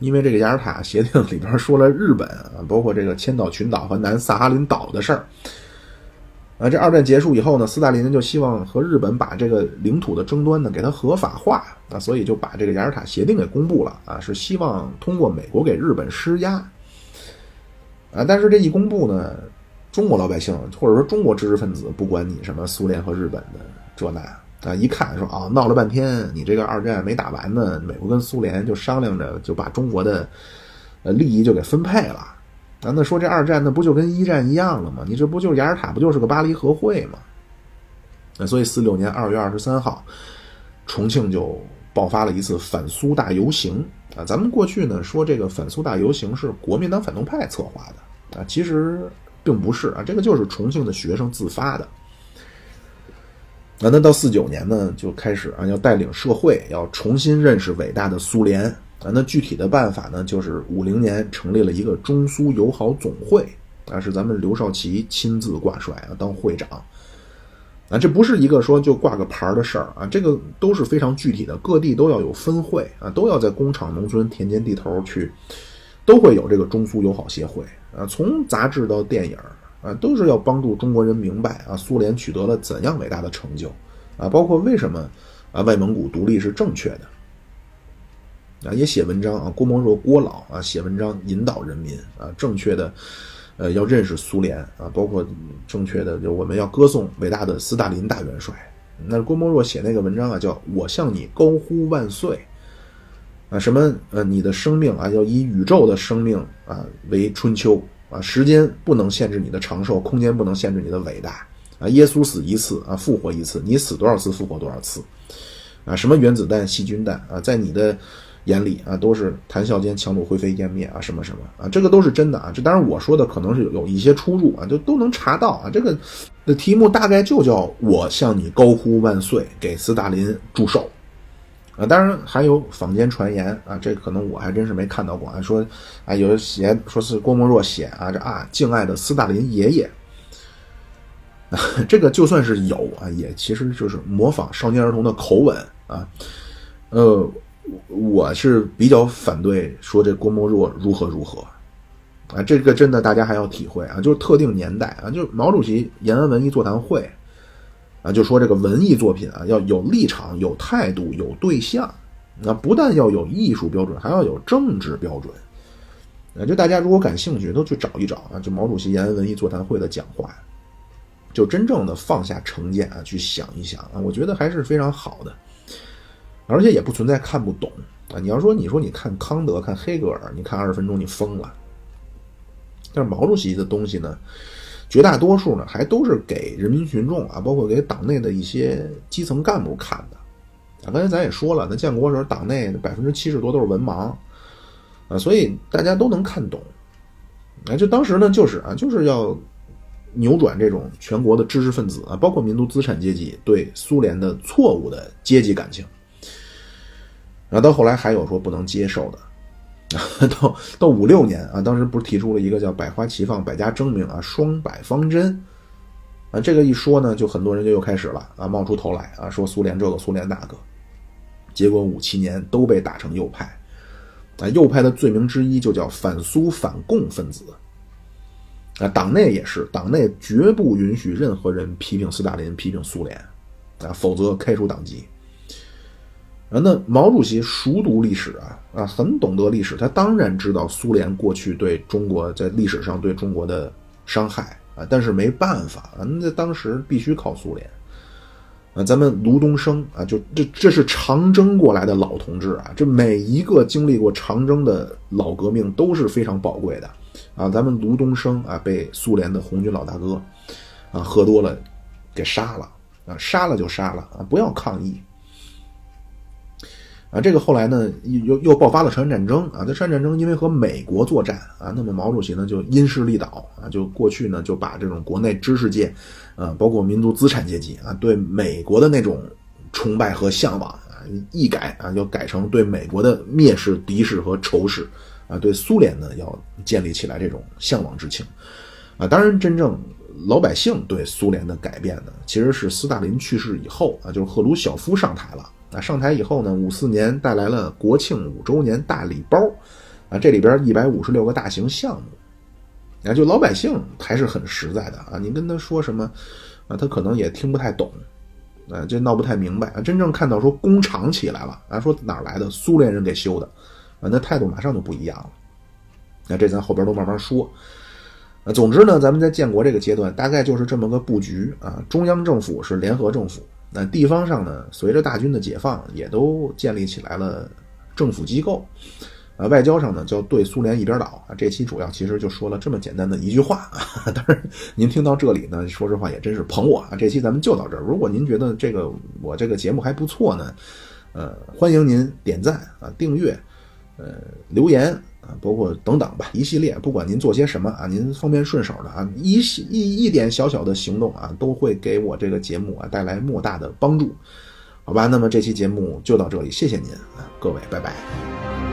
因为这个雅尔塔协定里边说了日本啊，包括这个千岛群岛和南萨哈林岛的事儿。啊，这二战结束以后呢，斯大林就希望和日本把这个领土的争端呢给它合法化啊，所以就把这个雅尔塔协定给公布了啊，是希望通过美国给日本施压。啊，但是这一公布呢。中国老百姓或者说中国知识分子，不管你什么苏联和日本的这那啊，一看说啊，闹了半天，你这个二战没打完呢，美国跟苏联就商量着就把中国的呃利益就给分配了啊。那说这二战那不就跟一战一样了吗？你这不就是雅尔塔不就是个巴黎和会吗？那所以四六年二月二十三号，重庆就爆发了一次反苏大游行啊。咱们过去呢说这个反苏大游行是国民党反动派策划的啊，其实。并不是啊，这个就是重庆的学生自发的。啊，那到四九年呢，就开始啊，要带领社会要重新认识伟大的苏联啊。那具体的办法呢，就是五零年成立了一个中苏友好总会啊，是咱们刘少奇亲自挂帅啊，当会长啊。这不是一个说就挂个牌的事儿啊，这个都是非常具体的，各地都要有分会啊，都要在工厂、农村、田间地头去，都会有这个中苏友好协会。啊，从杂志到电影啊，都是要帮助中国人明白啊，苏联取得了怎样伟大的成就啊，包括为什么啊，外蒙古独立是正确的啊，也写文章啊，郭沫若郭老啊，写文章引导人民啊，正确的呃要认识苏联啊，包括正确的就我们要歌颂伟大的斯大林大元帅。那郭沫若写那个文章啊，叫我向你高呼万岁。啊，什么呃，你的生命啊，要以宇宙的生命啊为春秋啊，时间不能限制你的长寿，空间不能限制你的伟大啊。耶稣死一次啊，复活一次，你死多少次，复活多少次啊？什么原子弹、细菌弹啊，在你的眼里啊，都是谈笑间强弩灰飞烟灭啊，什么什么啊，这个都是真的啊。这当然我说的可能是有一些出入啊，就都能查到啊。这个的题目大概就叫我向你高呼万岁，给斯大林祝寿啊。当然还有坊间传言啊，这可能我还真是没看到过啊，说啊有人写说是郭沫若写啊，这啊敬爱的斯大林爷爷。这个就算是有啊，也其实就是模仿少年儿童的口吻啊，呃。我是比较反对说这郭沫若如何如何，啊，这个真的大家还要体会啊，就是特定年代啊，就是毛主席延安文艺座谈会啊，就说这个文艺作品啊要有立场、有态度、有对象，那不但要有艺术标准，还要有政治标准。啊，就大家如果感兴趣，都去找一找啊，就毛主席延安文艺座谈会的讲话，就真正的放下成见啊，去想一想啊，我觉得还是非常好的。而且也不存在看不懂啊！你要说你说你看康德、看黑格尔，你看二十分钟你疯了。但是毛主席的东西呢，绝大多数呢还都是给人民群众啊，包括给党内的一些基层干部看的啊。刚才咱也说了，那建国时候党内百分之七十多都是文盲啊，所以大家都能看懂。啊，就当时呢就是啊，就是要扭转这种全国的知识分子啊，包括民族资产阶级对苏联的错误的阶级感情。然后到后来还有说不能接受的，到到五六年啊，当时不是提出了一个叫“百花齐放，百家争鸣”啊，“双百方针”啊，这个一说呢，就很多人就又开始了啊，冒出头来啊，说苏联这个苏联那个，结果五七年都被打成右派。啊，右派的罪名之一就叫反苏反共分子。啊，党内也是，党内绝不允许任何人批评斯大林、批评苏联。啊，否则开除党籍。啊，那毛主席熟读历史啊，啊，很懂得历史，他当然知道苏联过去对中国在历史上对中国的伤害啊，但是没办法啊，那当时必须靠苏联啊。咱们卢东升啊，就这这是长征过来的老同志啊，这每一个经历过长征的老革命都是非常宝贵的啊。咱们卢东升啊，被苏联的红军老大哥啊喝多了给杀了啊，杀了就杀了啊，不要抗议。啊，这个后来呢，又又爆发了朝鲜战争啊。在朝鲜战争，因为和美国作战啊，那么毛主席呢就因势利导啊，就过去呢就把这种国内知识界，啊，包括民族资产阶级啊，对美国的那种崇拜和向往啊，一改啊，要改成对美国的蔑视、敌视和仇视啊，对苏联呢要建立起来这种向往之情啊。当然，真正老百姓对苏联的改变呢，其实是斯大林去世以后啊，就是赫鲁晓夫上台了。啊，上台以后呢，五四年带来了国庆五周年大礼包，啊，这里边一百五十六个大型项目，啊，就老百姓还是很实在的啊，你跟他说什么，啊，他可能也听不太懂，啊，这闹不太明白啊，真正看到说工厂起来了，啊，说哪来的苏联人给修的，啊，那态度马上就不一样了，那这咱后边都慢慢说，啊，总之呢，咱们在建国这个阶段，大概就是这么个布局啊，中央政府是联合政府。那地方上呢，随着大军的解放，也都建立起来了政府机构，啊，外交上呢叫对苏联一边倒啊。这期主要其实就说了这么简单的一句话啊。当然，您听到这里呢，说实话也真是捧我啊。这期咱们就到这儿。如果您觉得这个我这个节目还不错呢，呃，欢迎您点赞啊、订阅、呃、留言。啊包括等等吧，一系列，不管您做些什么啊，您方便顺手的啊，一系一一点小小的行动啊，都会给我这个节目啊带来莫大的帮助，好吧？那么这期节目就到这里，谢谢您啊，各位，拜拜。